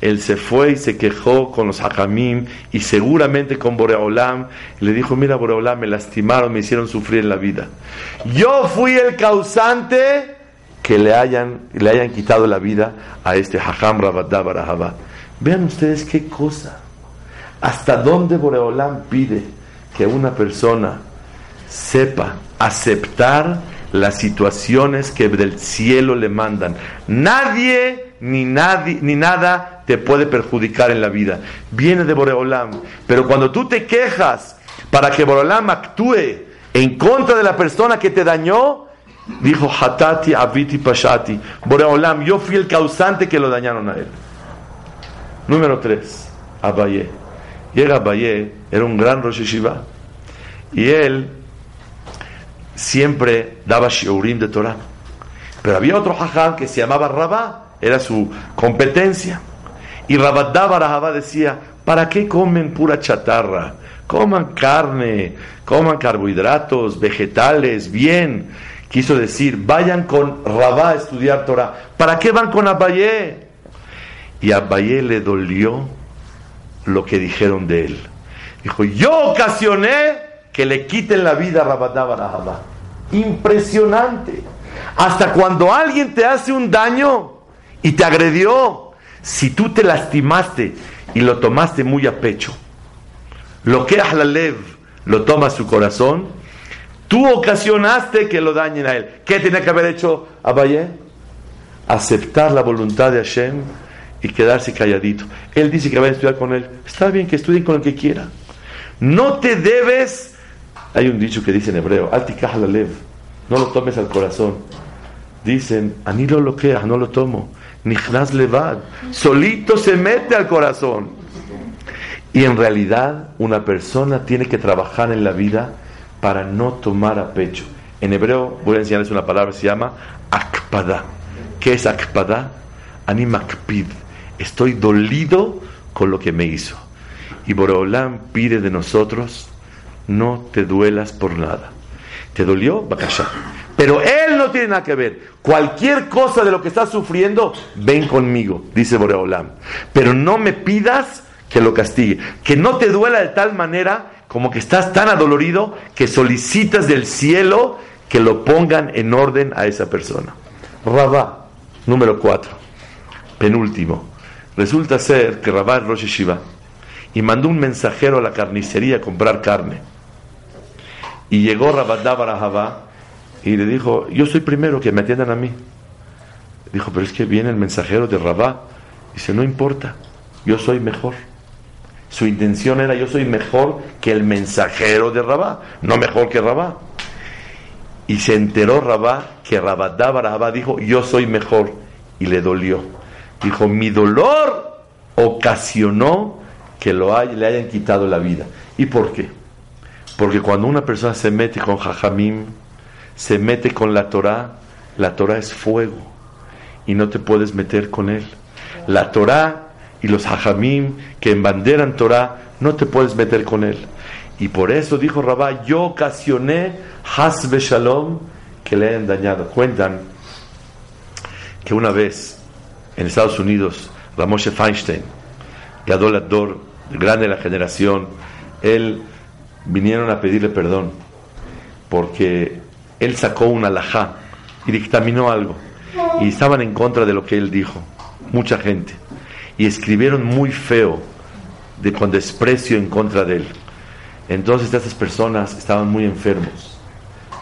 Él se fue y se quejó con los hajamim y seguramente con Boreolam. Le dijo, mira Boreolam, me lastimaron, me hicieron sufrir en la vida. Yo fui el causante que le hayan, le hayan quitado la vida a este hajam Rabadá. Vean ustedes qué cosa. Hasta dónde Boreolam pide que una persona sepa aceptar las situaciones que del cielo le mandan. Nadie ni, nadie, ni nada te puede perjudicar en la vida. Viene de Boreolam. Pero cuando tú te quejas para que Boreolam actúe en contra de la persona que te dañó, dijo Hatati Aviti Pashati. Boreolam, yo fui el causante que lo dañaron a él. Número 3, Abaye. Llega Abaye, era un gran Rosh Hashiva. Y él siempre daba shiurim de Torah. Pero había otro hajam que se llamaba Rabá, era su competencia. Y Rabadá Barajabá decía, ¿para qué comen pura chatarra? Coman carne, coman carbohidratos, vegetales, bien. Quiso decir, vayan con Rabá a estudiar Torah. ¿Para qué van con Abayé? Y a Abayé le dolió lo que dijeron de él. Dijo, yo ocasioné que le quiten la vida a Rabadá Barajabá. Impresionante. Hasta cuando alguien te hace un daño y te agredió, si tú te lastimaste y lo tomaste muy a pecho, lo que es la lev lo toma su corazón, tú ocasionaste que lo dañen a él. ¿Qué tiene que haber hecho Abaye? Aceptar la voluntad de Hashem y quedarse calladito. Él dice que va a estudiar con él. Está bien que estudien con el que quiera. No te debes hay un dicho que dice en hebreo, Altikah lev, no lo tomes al corazón. Dicen, anilo lo que no lo tomo. Nichnas levad, solito se mete al corazón. Y en realidad una persona tiene que trabajar en la vida para no tomar a pecho. En hebreo voy a enseñarles una palabra, se llama akpada. ¿Qué es akpada? Animakpid. Estoy dolido con lo que me hizo. Y Boreolam pide de nosotros no te duelas por nada. ¿Te dolió? Bakasha. Pero él no tiene nada que ver. Cualquier cosa de lo que estás sufriendo, ven conmigo, dice Boreolam. Pero no me pidas que lo castigue. Que no te duela de tal manera como que estás tan adolorido que solicitas del cielo que lo pongan en orden a esa persona. Rabá, número 4, penúltimo. Resulta ser que Rabá es Rosh Shiva y mandó un mensajero a la carnicería a comprar carne. Y llegó Rabadá Barajabá y le dijo, yo soy primero, que me atiendan a mí. Dijo, pero es que viene el mensajero de Rabá. Dice, no importa, yo soy mejor. Su intención era, yo soy mejor que el mensajero de Rabá, no mejor que Rabá. Y se enteró Rabá que Rabadá Barajabá dijo, yo soy mejor. Y le dolió. Dijo, mi dolor ocasionó que lo le hayan quitado la vida. ¿Y por qué? Porque cuando una persona se mete con Jajamim, se mete con la Torah, la Torah es fuego y no te puedes meter con él. La Torah y los Jajamim que embanderan Torah, no te puedes meter con él. Y por eso dijo Rabá, yo ocasioné Hasbe Shalom que le hayan dañado. Cuentan que una vez en Estados Unidos, Ramoshe Feinstein Gadol Ador, grande de la generación, él vinieron a pedirle perdón porque él sacó una alajá y dictaminó algo y estaban en contra de lo que él dijo, mucha gente, y escribieron muy feo, de, con desprecio en contra de él. Entonces estas personas estaban muy enfermos,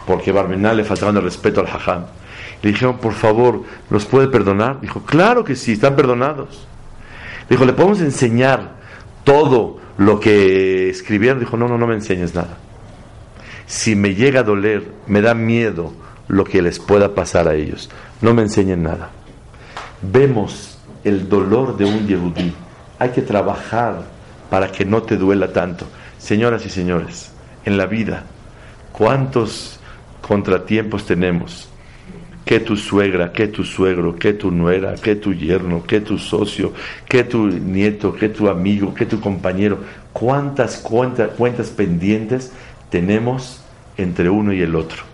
porque Barmenal le faltaban respeto al hajam. Le dijeron, por favor, ¿los puede perdonar? Dijo, claro que sí, están perdonados. Dijo, ¿le podemos enseñar todo lo que escribieron? Dijo, no, no, no me enseñes nada. Si me llega a doler, me da miedo lo que les pueda pasar a ellos. No me enseñen nada. Vemos el dolor de un yehudí. Hay que trabajar para que no te duela tanto. Señoras y señores, en la vida, ¿cuántos contratiempos tenemos? Que tu suegra, que tu suegro, que tu nuera, que tu yerno, que tu socio, que tu nieto, que tu amigo, que tu compañero. ¿Cuántas cuentas pendientes tenemos entre uno y el otro?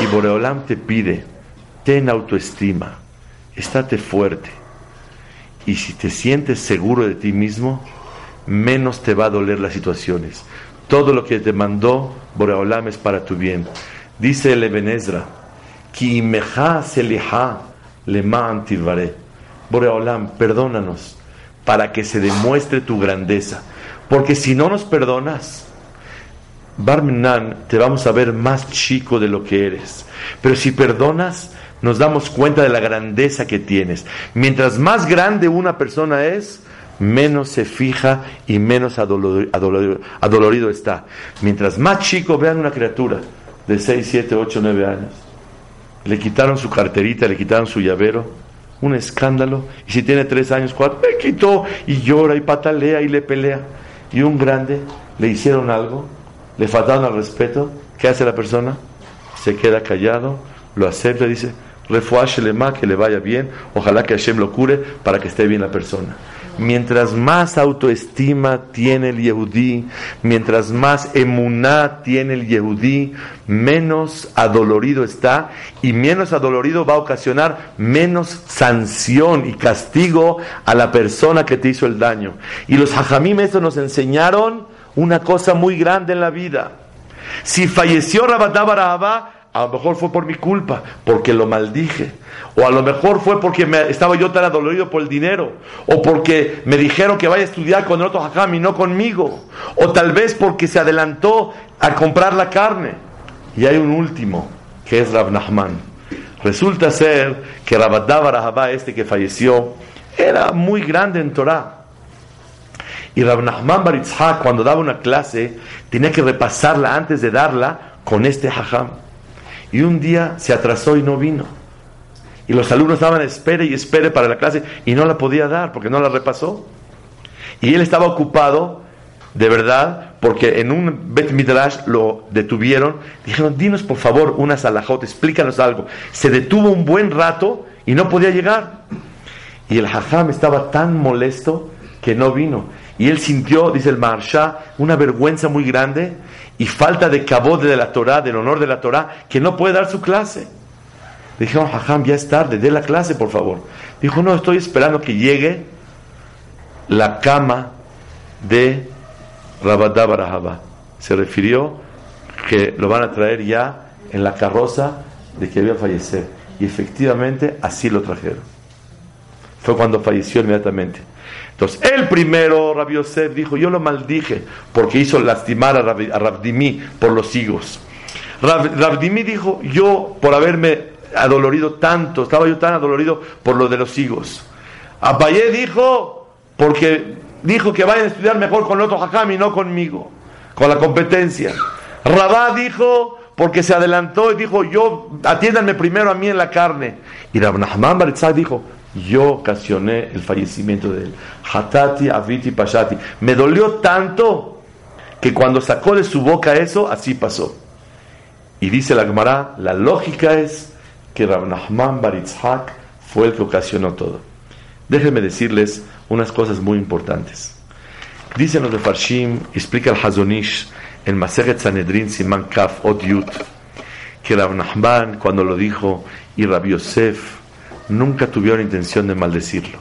Y Boreolam te pide, ten autoestima, estate fuerte. Y si te sientes seguro de ti mismo, menos te va a doler las situaciones. Todo lo que te mandó Boreolam es para tu bien. Dice el Ebenezra, Ki Boreolam, perdónanos para que se demuestre tu grandeza. Porque si no nos perdonas, Barmenan te vamos a ver más chico de lo que eres. Pero si perdonas, nos damos cuenta de la grandeza que tienes. Mientras más grande una persona es, menos se fija y menos adolorido, está. Mientras más chico vean una criatura de 6, 7, 8, 9 años, le quitaron su carterita, le quitaron su llavero, un escándalo, y si tiene 3 años, 4, me quitó y llora y patalea y le pelea. Y un grande le hicieron algo, le faltaron al respeto, ¿qué hace la persona? Se queda callado, lo acepta y dice, más que le vaya bien, ojalá que Hashem lo cure para que esté bien la persona. Mientras más autoestima tiene el Yehudí, mientras más emuná tiene el Yehudí, menos adolorido está y menos adolorido va a ocasionar menos sanción y castigo a la persona que te hizo el daño. Y los hajamim eso nos enseñaron una cosa muy grande en la vida. Si falleció Rabadá a lo mejor fue por mi culpa, porque lo maldije. O a lo mejor fue porque estaba yo tan adolorido por el dinero. O porque me dijeron que vaya a estudiar con el otro hakam y no conmigo. O tal vez porque se adelantó a comprar la carne. Y hay un último, que es Rab Nahman. Resulta ser que Rabadá este que falleció, era muy grande en Torah. Y Rab Nahman Baritzhak, cuando daba una clase, tenía que repasarla antes de darla con este hajam. Y un día se atrasó y no vino. Y los alumnos estaban espere y espere para la clase y no la podía dar porque no la repasó. Y él estaba ocupado, de verdad, porque en un Bet Midrash lo detuvieron. Dijeron, dinos por favor una salahot, explícanos algo. Se detuvo un buen rato y no podía llegar. Y el hajam estaba tan molesto que no vino. Y él sintió, dice el Maharsha, una vergüenza muy grande y falta de cabot de la Torah, del honor de la Torah, que no puede dar su clase. Dijeron, Jajam, ya es tarde, dé la clase, por favor. Dijo, no, estoy esperando que llegue la cama de Rabadá Barahaba. Se refirió que lo van a traer ya en la carroza de que iba a fallecer. Y efectivamente así lo trajeron. Fue cuando falleció inmediatamente. Entonces, el primero, Rabbi Yosef, dijo, yo lo maldije porque hizo lastimar a, Rabdimi por los higos. Rabdimi dijo, yo por haberme adolorido tanto, estaba yo tan adolorido por lo de los higos. Abayé dijo, porque dijo que vayan a estudiar mejor con otro Hakam y no conmigo, con la competencia. Rabá dijo, porque se adelantó y dijo, yo, atiéndanme primero a mí en la carne. Y Rab Nahman dijo, yo ocasioné el fallecimiento de él. Hatati, Aviti, Pashati. Me dolió tanto que cuando sacó de su boca eso, así pasó. Y dice la Gemara, la lógica es que Rab Nachman Baritzhak fue el que ocasionó todo. Déjenme decirles unas cosas muy importantes. Dicen los de Farshim, explica el Hazonish en Maseret Sanedrin Siman Kaf Od Yut, que Rab Nachman cuando lo dijo y Rab Yosef nunca tuvieron intención de maldecirlo.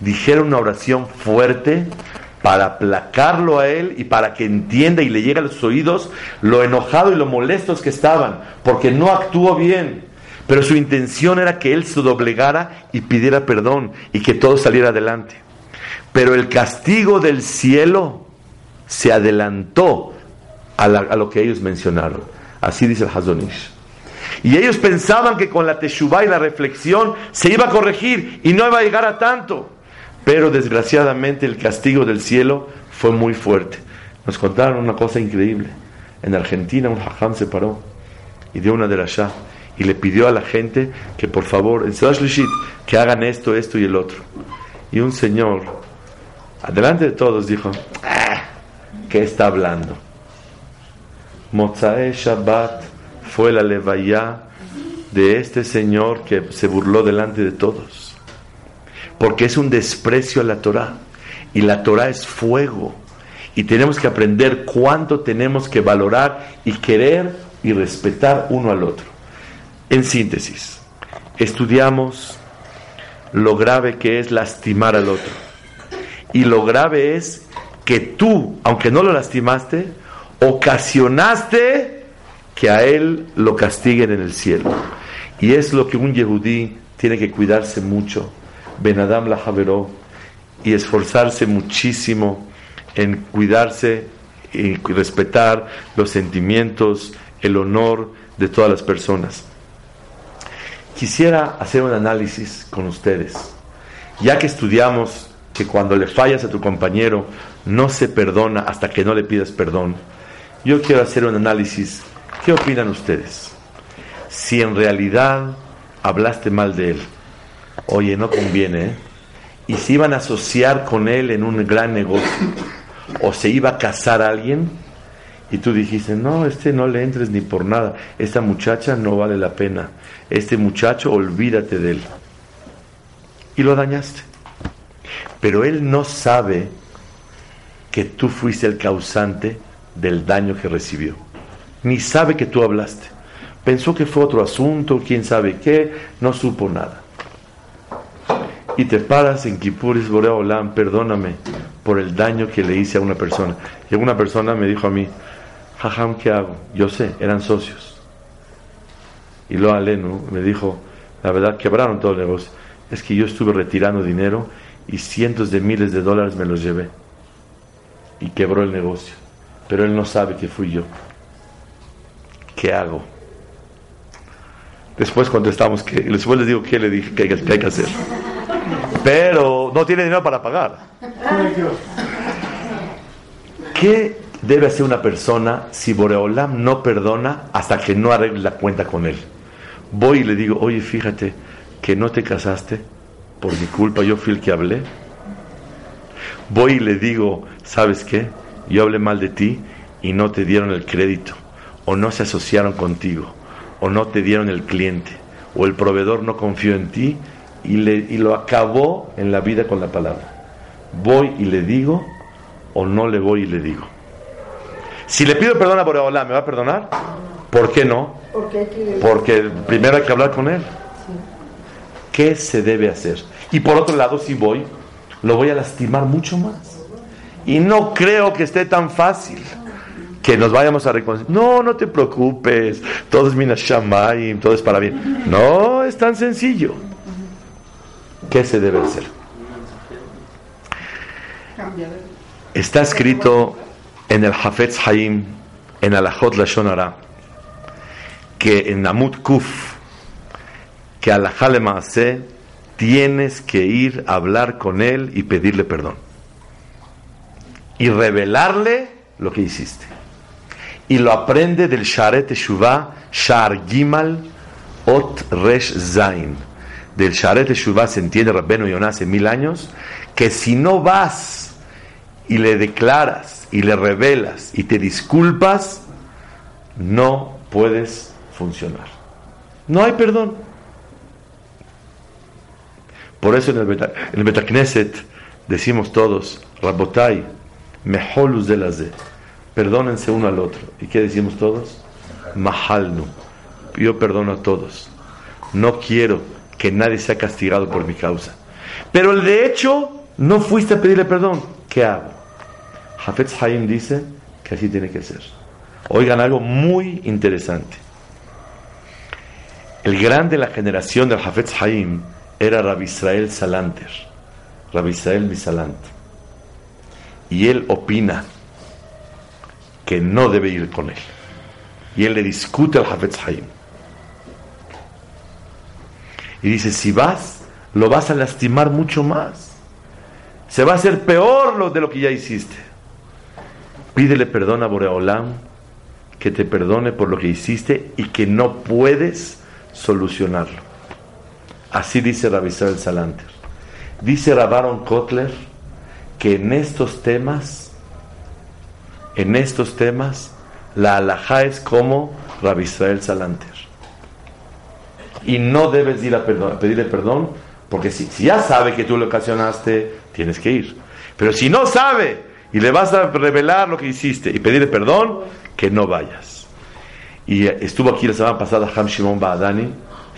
dijeron una oración fuerte para aplacarlo a él y para que entienda y le llegue a los oídos lo enojado y lo molestos que estaban, porque no actuó bien. Pero su intención era que él se doblegara y pidiera perdón y que todo saliera adelante. Pero el castigo del cielo se adelantó a, lo que ellos mencionaron. Así dice el Hazonish. Y ellos pensaban que con la teshuvah y la reflexión se iba a corregir y no iba a llegar a tanto. Pero desgraciadamente el castigo del cielo fue muy fuerte. Nos contaron una cosa increíble. En Argentina un hajam se paró y dio una de las y le pidió a la gente que por favor en que hagan esto, esto y el otro. Y un señor, adelante de todos, dijo, ah, ¿qué está hablando? Mozae Shabbat fue la levaya de este señor que se burló delante de todos. Porque es un desprecio a la Torah. Y la Torah es fuego. Y tenemos que aprender cuánto tenemos que valorar y querer y respetar uno al otro. En síntesis, estudiamos lo grave que es lastimar al otro. Y lo grave es que tú, aunque no lo lastimaste, ocasionaste que a él lo castiguen en el cielo. Y es lo que un yehudí tiene que cuidarse mucho, Benadam la Javeró, y esforzarse muchísimo en cuidarse y respetar los sentimientos, el honor de todas las personas. Quisiera hacer un análisis con ustedes, ya que estudiamos que cuando le fallas a tu compañero no se perdona hasta que no le pidas perdón. Yo quiero hacer un análisis ¿Qué opinan ustedes? Si en realidad hablaste mal de él, oye, no conviene, ¿eh? y si iban a asociar con él en un gran negocio, o se iba a casar a alguien, y tú dijiste, no, este no le entres ni por nada, esta muchacha no vale la pena, este muchacho olvídate de él. Y lo dañaste. Pero él no sabe que tú fuiste el causante del daño que recibió ni sabe que tú hablaste. Pensó que fue otro asunto, quién sabe qué, no supo nada. Y te paras en Kipuris Borea Olam, perdóname por el daño que le hice a una persona. Y una persona me dijo a mí, Jajam, ¿qué hago? Yo sé, eran socios. Y lo Alenu me dijo, la verdad, quebraron todo el negocio. Es que yo estuve retirando dinero y cientos de miles de dólares me los llevé. Y quebró el negocio. Pero él no sabe que fui yo. ¿Qué hago? Después contestamos que, después les digo qué le dije que hay, que hacer. Pero no tiene dinero para pagar. ¿Qué debe hacer una persona si Boreolam no perdona hasta que no arregle la cuenta con él? Voy y le digo, oye, fíjate que no te casaste por mi culpa, yo fui el que hablé. Voy y le digo, ¿sabes qué? Yo hablé mal de ti y no te dieron el crédito o no se asociaron contigo, o no te dieron el cliente, o el proveedor no confió en ti y, le, y lo acabó en la vida con la palabra. Voy y le digo, o no le voy y le digo. Si le pido perdón a Boreolá, ¿me va a perdonar? ¿Por qué no? Porque primero hay que hablar con él. ¿Qué se debe hacer? Y por otro lado, si voy, lo voy a lastimar mucho más. Y no creo que esté tan fácil que nos vayamos a reconciliar. No, no te preocupes, todo es minas todo es para bien. No, es tan sencillo. ¿Qué se debe hacer? Está escrito en el Hafetz Haim, en Alajot Lashonara, que en Namut Kuf, que Alajale Maase, tienes que ir a hablar con él y pedirle perdón. Y revelarle lo que hiciste y lo aprende del Sharet Teshuvah, Shar Gimal Ot Resh Zain. Del Sharet Teshuvah se entiende Rabbeno Yonah hace mil años, que si no vas y le declaras y le revelas y te disculpas, no puedes funcionar. No hay perdón. Por eso en el, Beta, decimos todos, Rabotai, Meholus de la Perdónense uno al otro. ¿Y qué decimos todos? Mahalnu. Yo perdono a todos. No quiero que nadie sea castigado por mi causa. Pero el de hecho, no fuiste a pedirle perdón. ¿Qué hago? Hafetz Haim dice que así tiene que ser. Oigan algo muy interesante. El gran de la generación del Hafetz Haim era Rabbi Israel Salanter, Rabbi Israel Misalant. Y él opina que no debe ir con él. Y él le discute al Hafetz Haim. Y dice, si vas, lo vas a lastimar mucho más. Se va a hacer peor lo de lo que ya hiciste. Pídele perdón a Boreolam, que te perdone por lo que hiciste y que no puedes solucionarlo. Así dice Rabisabel Salanter. Dice Rabaron Kotler que en estos temas, en estos temas, la alajá es como Rabisrael Salanter. Y no debes ir a, pedirle perdón, porque si, si, ya sabe que tú le ocasionaste, tienes que ir. Pero si no sabe y le vas a revelar lo que hiciste y pedirle perdón, que no vayas. Y estuvo aquí la semana pasada Ham Shimon Ba'adani,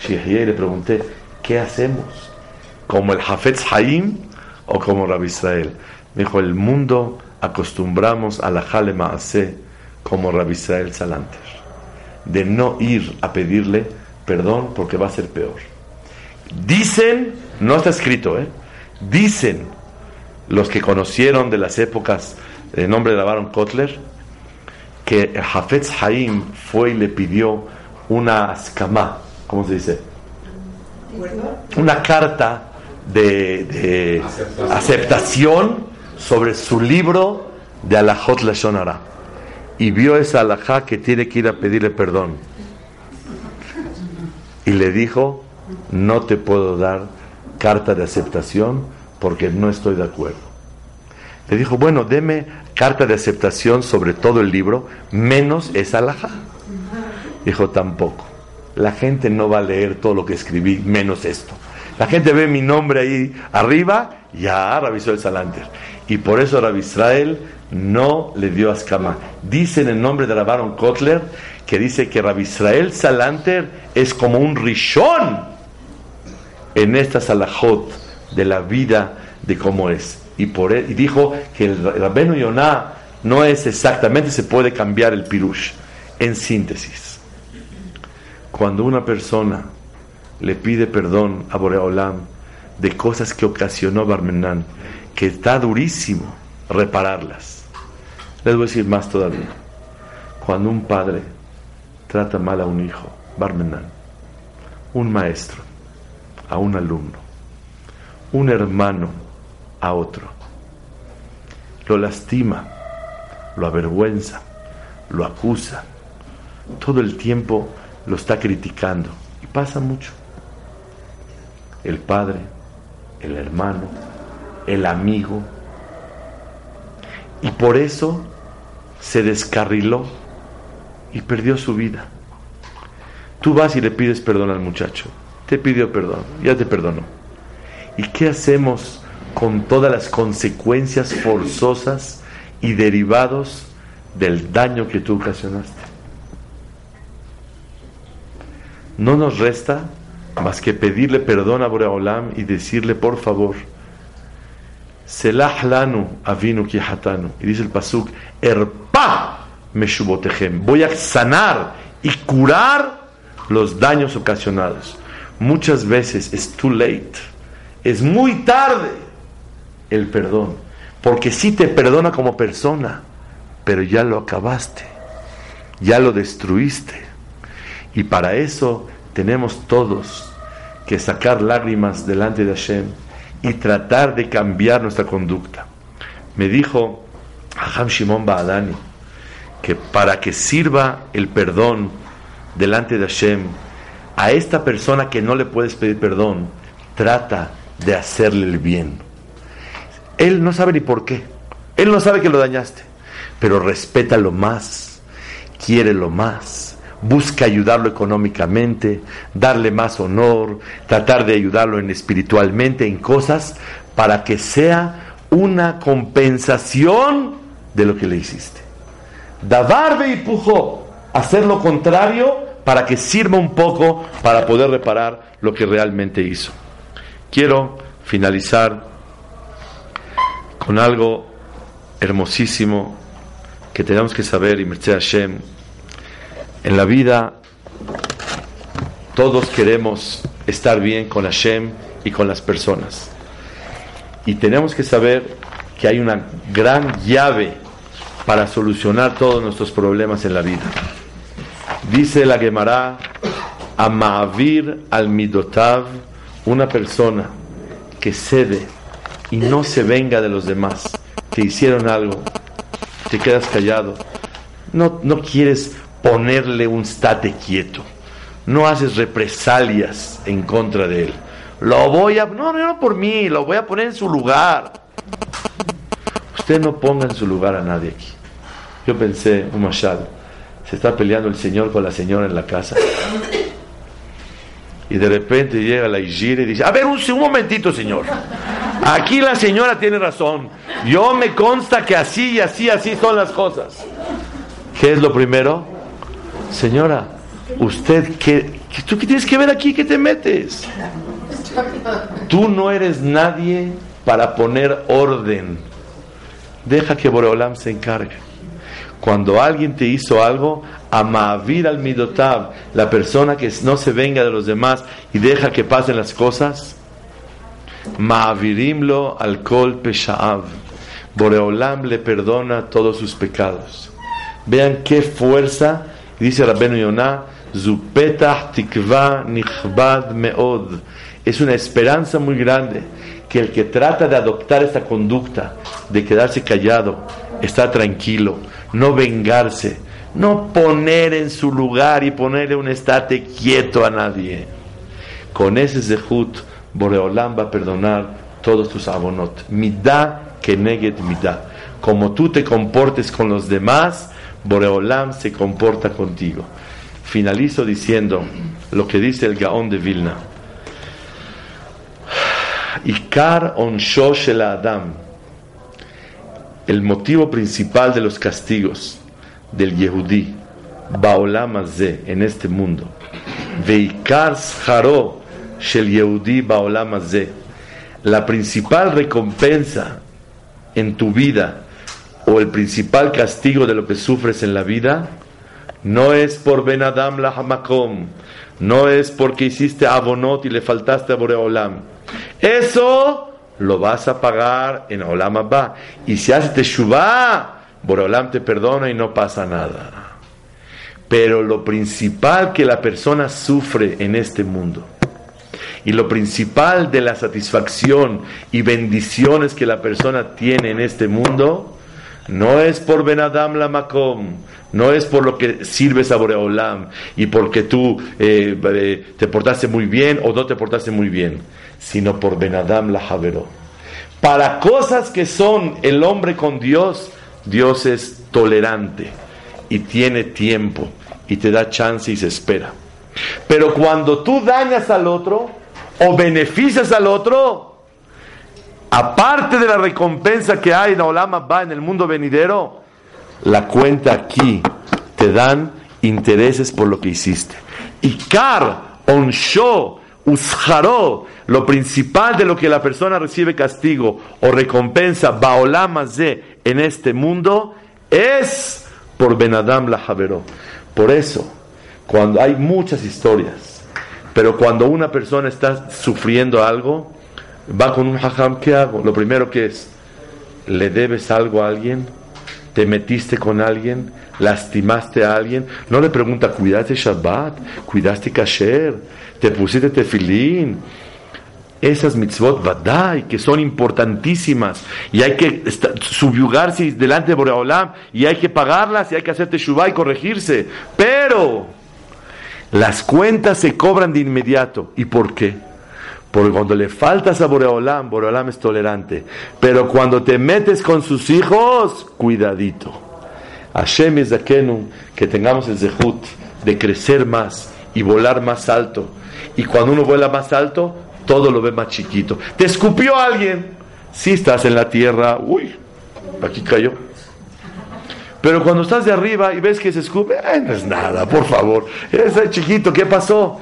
y le pregunté, ¿qué hacemos? ¿Como el Hafetz Haim o como Rabbi Israel? Me dijo, el mundo acostumbramos a la Jale Maase como Rabbi Israel Salanter, de no ir a pedirle perdón porque va a ser peor. Dicen, no está escrito, ¿eh? dicen los que conocieron de las épocas el nombre de Baron Kotler, que Hafetz Haim fue y le pidió una askamá, ¿cómo se dice? Una carta de, aceptación. Sobre su libro de Alajot Lashonara. Y vio esa alajá que tiene que ir a pedirle perdón. Y le dijo, no te puedo dar carta de aceptación porque no estoy de acuerdo. Le dijo, bueno, deme carta de aceptación sobre todo el libro, menos esa alajá. Dijo, tampoco. La gente no va a leer todo lo que escribí, menos esto. La gente ve mi nombre ahí arriba, ya revisó el Salanter. Y por eso Rabbi Israel no le dio ascama. Dice en el nombre de Rabaron Kotler que dice que Rabbi Israel Salanter es como un rishón en esta salahot de la vida de cómo es. Y, por él, y dijo que el Rabenu Yonah no es exactamente, se puede cambiar el pirush. En síntesis, cuando una persona le pide perdón a Boreolam de cosas que ocasionó Barmenán, que está durísimo repararlas. Les voy a decir más todavía. Cuando un padre trata mal a un hijo, Barmenán, un maestro a un alumno, un hermano a otro, lo lastima, lo avergüenza, lo acusa, todo el tiempo lo está criticando y pasa mucho el padre, el hermano, el amigo. Y por eso se descarriló y perdió su vida. Tú vas y le pides perdón al muchacho. Te pidió perdón, ya te perdonó. ¿Y qué hacemos con todas las consecuencias forzosas y derivados del daño que tú ocasionaste? No nos resta más que pedirle perdón a Boreolam y decirle, por favor, Selah lanu avinu kihatanu. Y dice el pasuk, erpa meshubotehem. Voy a sanar y curar los daños ocasionados. Muchas veces es too late. Es muy tarde el perdón. Porque sí te perdona como persona, pero ya lo acabaste. Ya lo destruiste. Y para eso tenemos todos que sacar lágrimas delante de Hashem y tratar de cambiar nuestra conducta. Me dijo Aham Shimon Ba'adani que para que sirva el perdón delante de Hashem, a esta persona que no le puedes pedir perdón, trata de hacerle el bien. Él no sabe ni por qué. Él no sabe que lo dañaste, pero respeta lo más, quiere lo más busca ayudarlo económicamente, darle más honor, tratar de ayudarlo en espiritualmente, en cosas, para que sea una compensación de lo que le hiciste. Davarbe y pujó, hacer lo contrario para que sirva un poco para poder reparar lo que realmente hizo. Quiero finalizar con algo hermosísimo que tenemos que saber, y Merced Hashem, en la vida todos queremos estar bien con Hashem y con las personas. Y tenemos que saber que hay una gran llave para solucionar todos nuestros problemas en la vida. Dice la Gemara, Amavir al Midotav, una persona que cede y no se venga de los demás, te hicieron algo, te quedas callado, no, no quieres ponerle un state quieto, no haces represalias en contra de él. Lo voy a, no, no por mí, lo voy a poner en su lugar. Usted no ponga en su lugar a nadie aquí. Yo pensé, un mashal, se está peleando el señor con la señora en la casa. Y de repente llega la Ijire y dice, a ver, un, un momentito, señor. Aquí la señora tiene razón. Yo me consta que así y así, así son las cosas. ¿Qué es lo primero? Señora, ¿usted qué, tú qué tienes que ver aquí? ¿Qué te metes? Tú no eres nadie para poner orden. Deja que Boreolam se encargue. Cuando alguien te hizo algo, amavir al midotab, la persona que no se venga de los demás y deja que pasen las cosas, ma'avirimlo al kol pesha'av. Boreolam le perdona todos sus pecados. Vean qué fuerza, dice Rabbeinu Yonah, Zupetah tikva nichbad meod. Es una esperanza muy grande que el que trata de adoptar esta conducta, de quedarse callado, está tranquilo, no vengarse, no poner en su lugar y ponerle un estate quieto a nadie. Con ese zehut, Boreolam va a perdonar todos tus abonot. Midá que neget midá. Como tú te comportes con los demás, Boreolam se comporta contigo. Finalizo diciendo lo que dice el Gaón de Vilna. Ikar on el Adam. El motivo principal de los castigos del Yehudí, Baolam en este mundo. Veikar Sharo Shel Yehudí Baolam La principal recompensa en tu vida o el principal castigo de lo que sufres en la vida no es por Ben Adam la Hamakom, no es porque hiciste abonot y le faltaste a Boreolam. Eso lo vas a pagar en Olam Abba. Y si haces Teshuvah, Boreolam te perdona y no pasa nada. Pero lo principal que la persona sufre en este mundo y lo principal de la satisfacción y bendiciones que la persona tiene en este mundo no es por Ben Adam la Makom, no es por lo que sirves a Boreolam y porque tú eh, eh, te portaste muy bien o no te portaste muy bien, sino por Ben Adam la Javero. Para cosas que son el hombre con Dios, Dios es tolerante y tiene tiempo y te da chance y se espera. Pero cuando tú dañas al otro o beneficias al otro, aparte de la recompensa que hay en Olama va en el mundo venidero, la cuenta aquí te dan intereses por lo que hiciste. Y Kar, Onsho, Usharo, lo principal de lo que la persona recibe castigo o recompensa, Baolama ze, en este mundo, es por Benadam la Javeró. Por eso, cuando hay muchas historias, pero cuando una persona está sufriendo algo, va con un hajam, ¿qué hago? Lo primero que es, ¿le debes algo a alguien? ¿Te metiste con alguien? ¿Lastimaste a alguien? No le pregunta, ¿cuidaste Shabbat? ¿Cuidaste Kasher? ¿Te pusiste tefilín? Esas mitzvot vadai, que son importantísimas, y hay que subyugarse delante de Boreolam, y hay que pagarlas, y hay que hacer teshuvah y corregirse. Pero las cuentas se cobran de inmediato. ¿Y por qué? Porque cuando le faltas a Boreolam, Boreolam es tolerante. Pero cuando te metes con sus hijos, cuidadito. Hashem es que tengamos el zehut de crecer más y volar más alto. Y cuando uno vuela más alto, todo lo ve más chiquito. Te escupió alguien. Si estás en la tierra, uy, aquí cayó. Pero cuando estás de arriba y ves que se escupe, no es nada, por favor. Es chiquito, ¿qué pasó?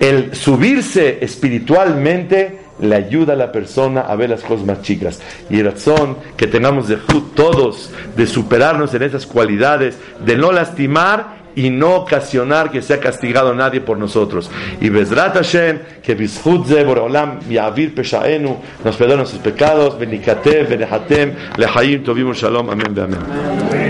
El subirse espiritualmente le ayuda a la persona a ver las cosas más chicas. Y razón que tengamos de todos de superarnos en esas cualidades, de no lastimar y no ocasionar que sea castigado nadie por nosotros. Y Bezrat Hashem, que Bizhutze Boreolam Yavir Peshaenu, nos perdona nuestros pecados, Benikatev, Benehatem, Lehaim, Tovim Shalom, Amén, Amén.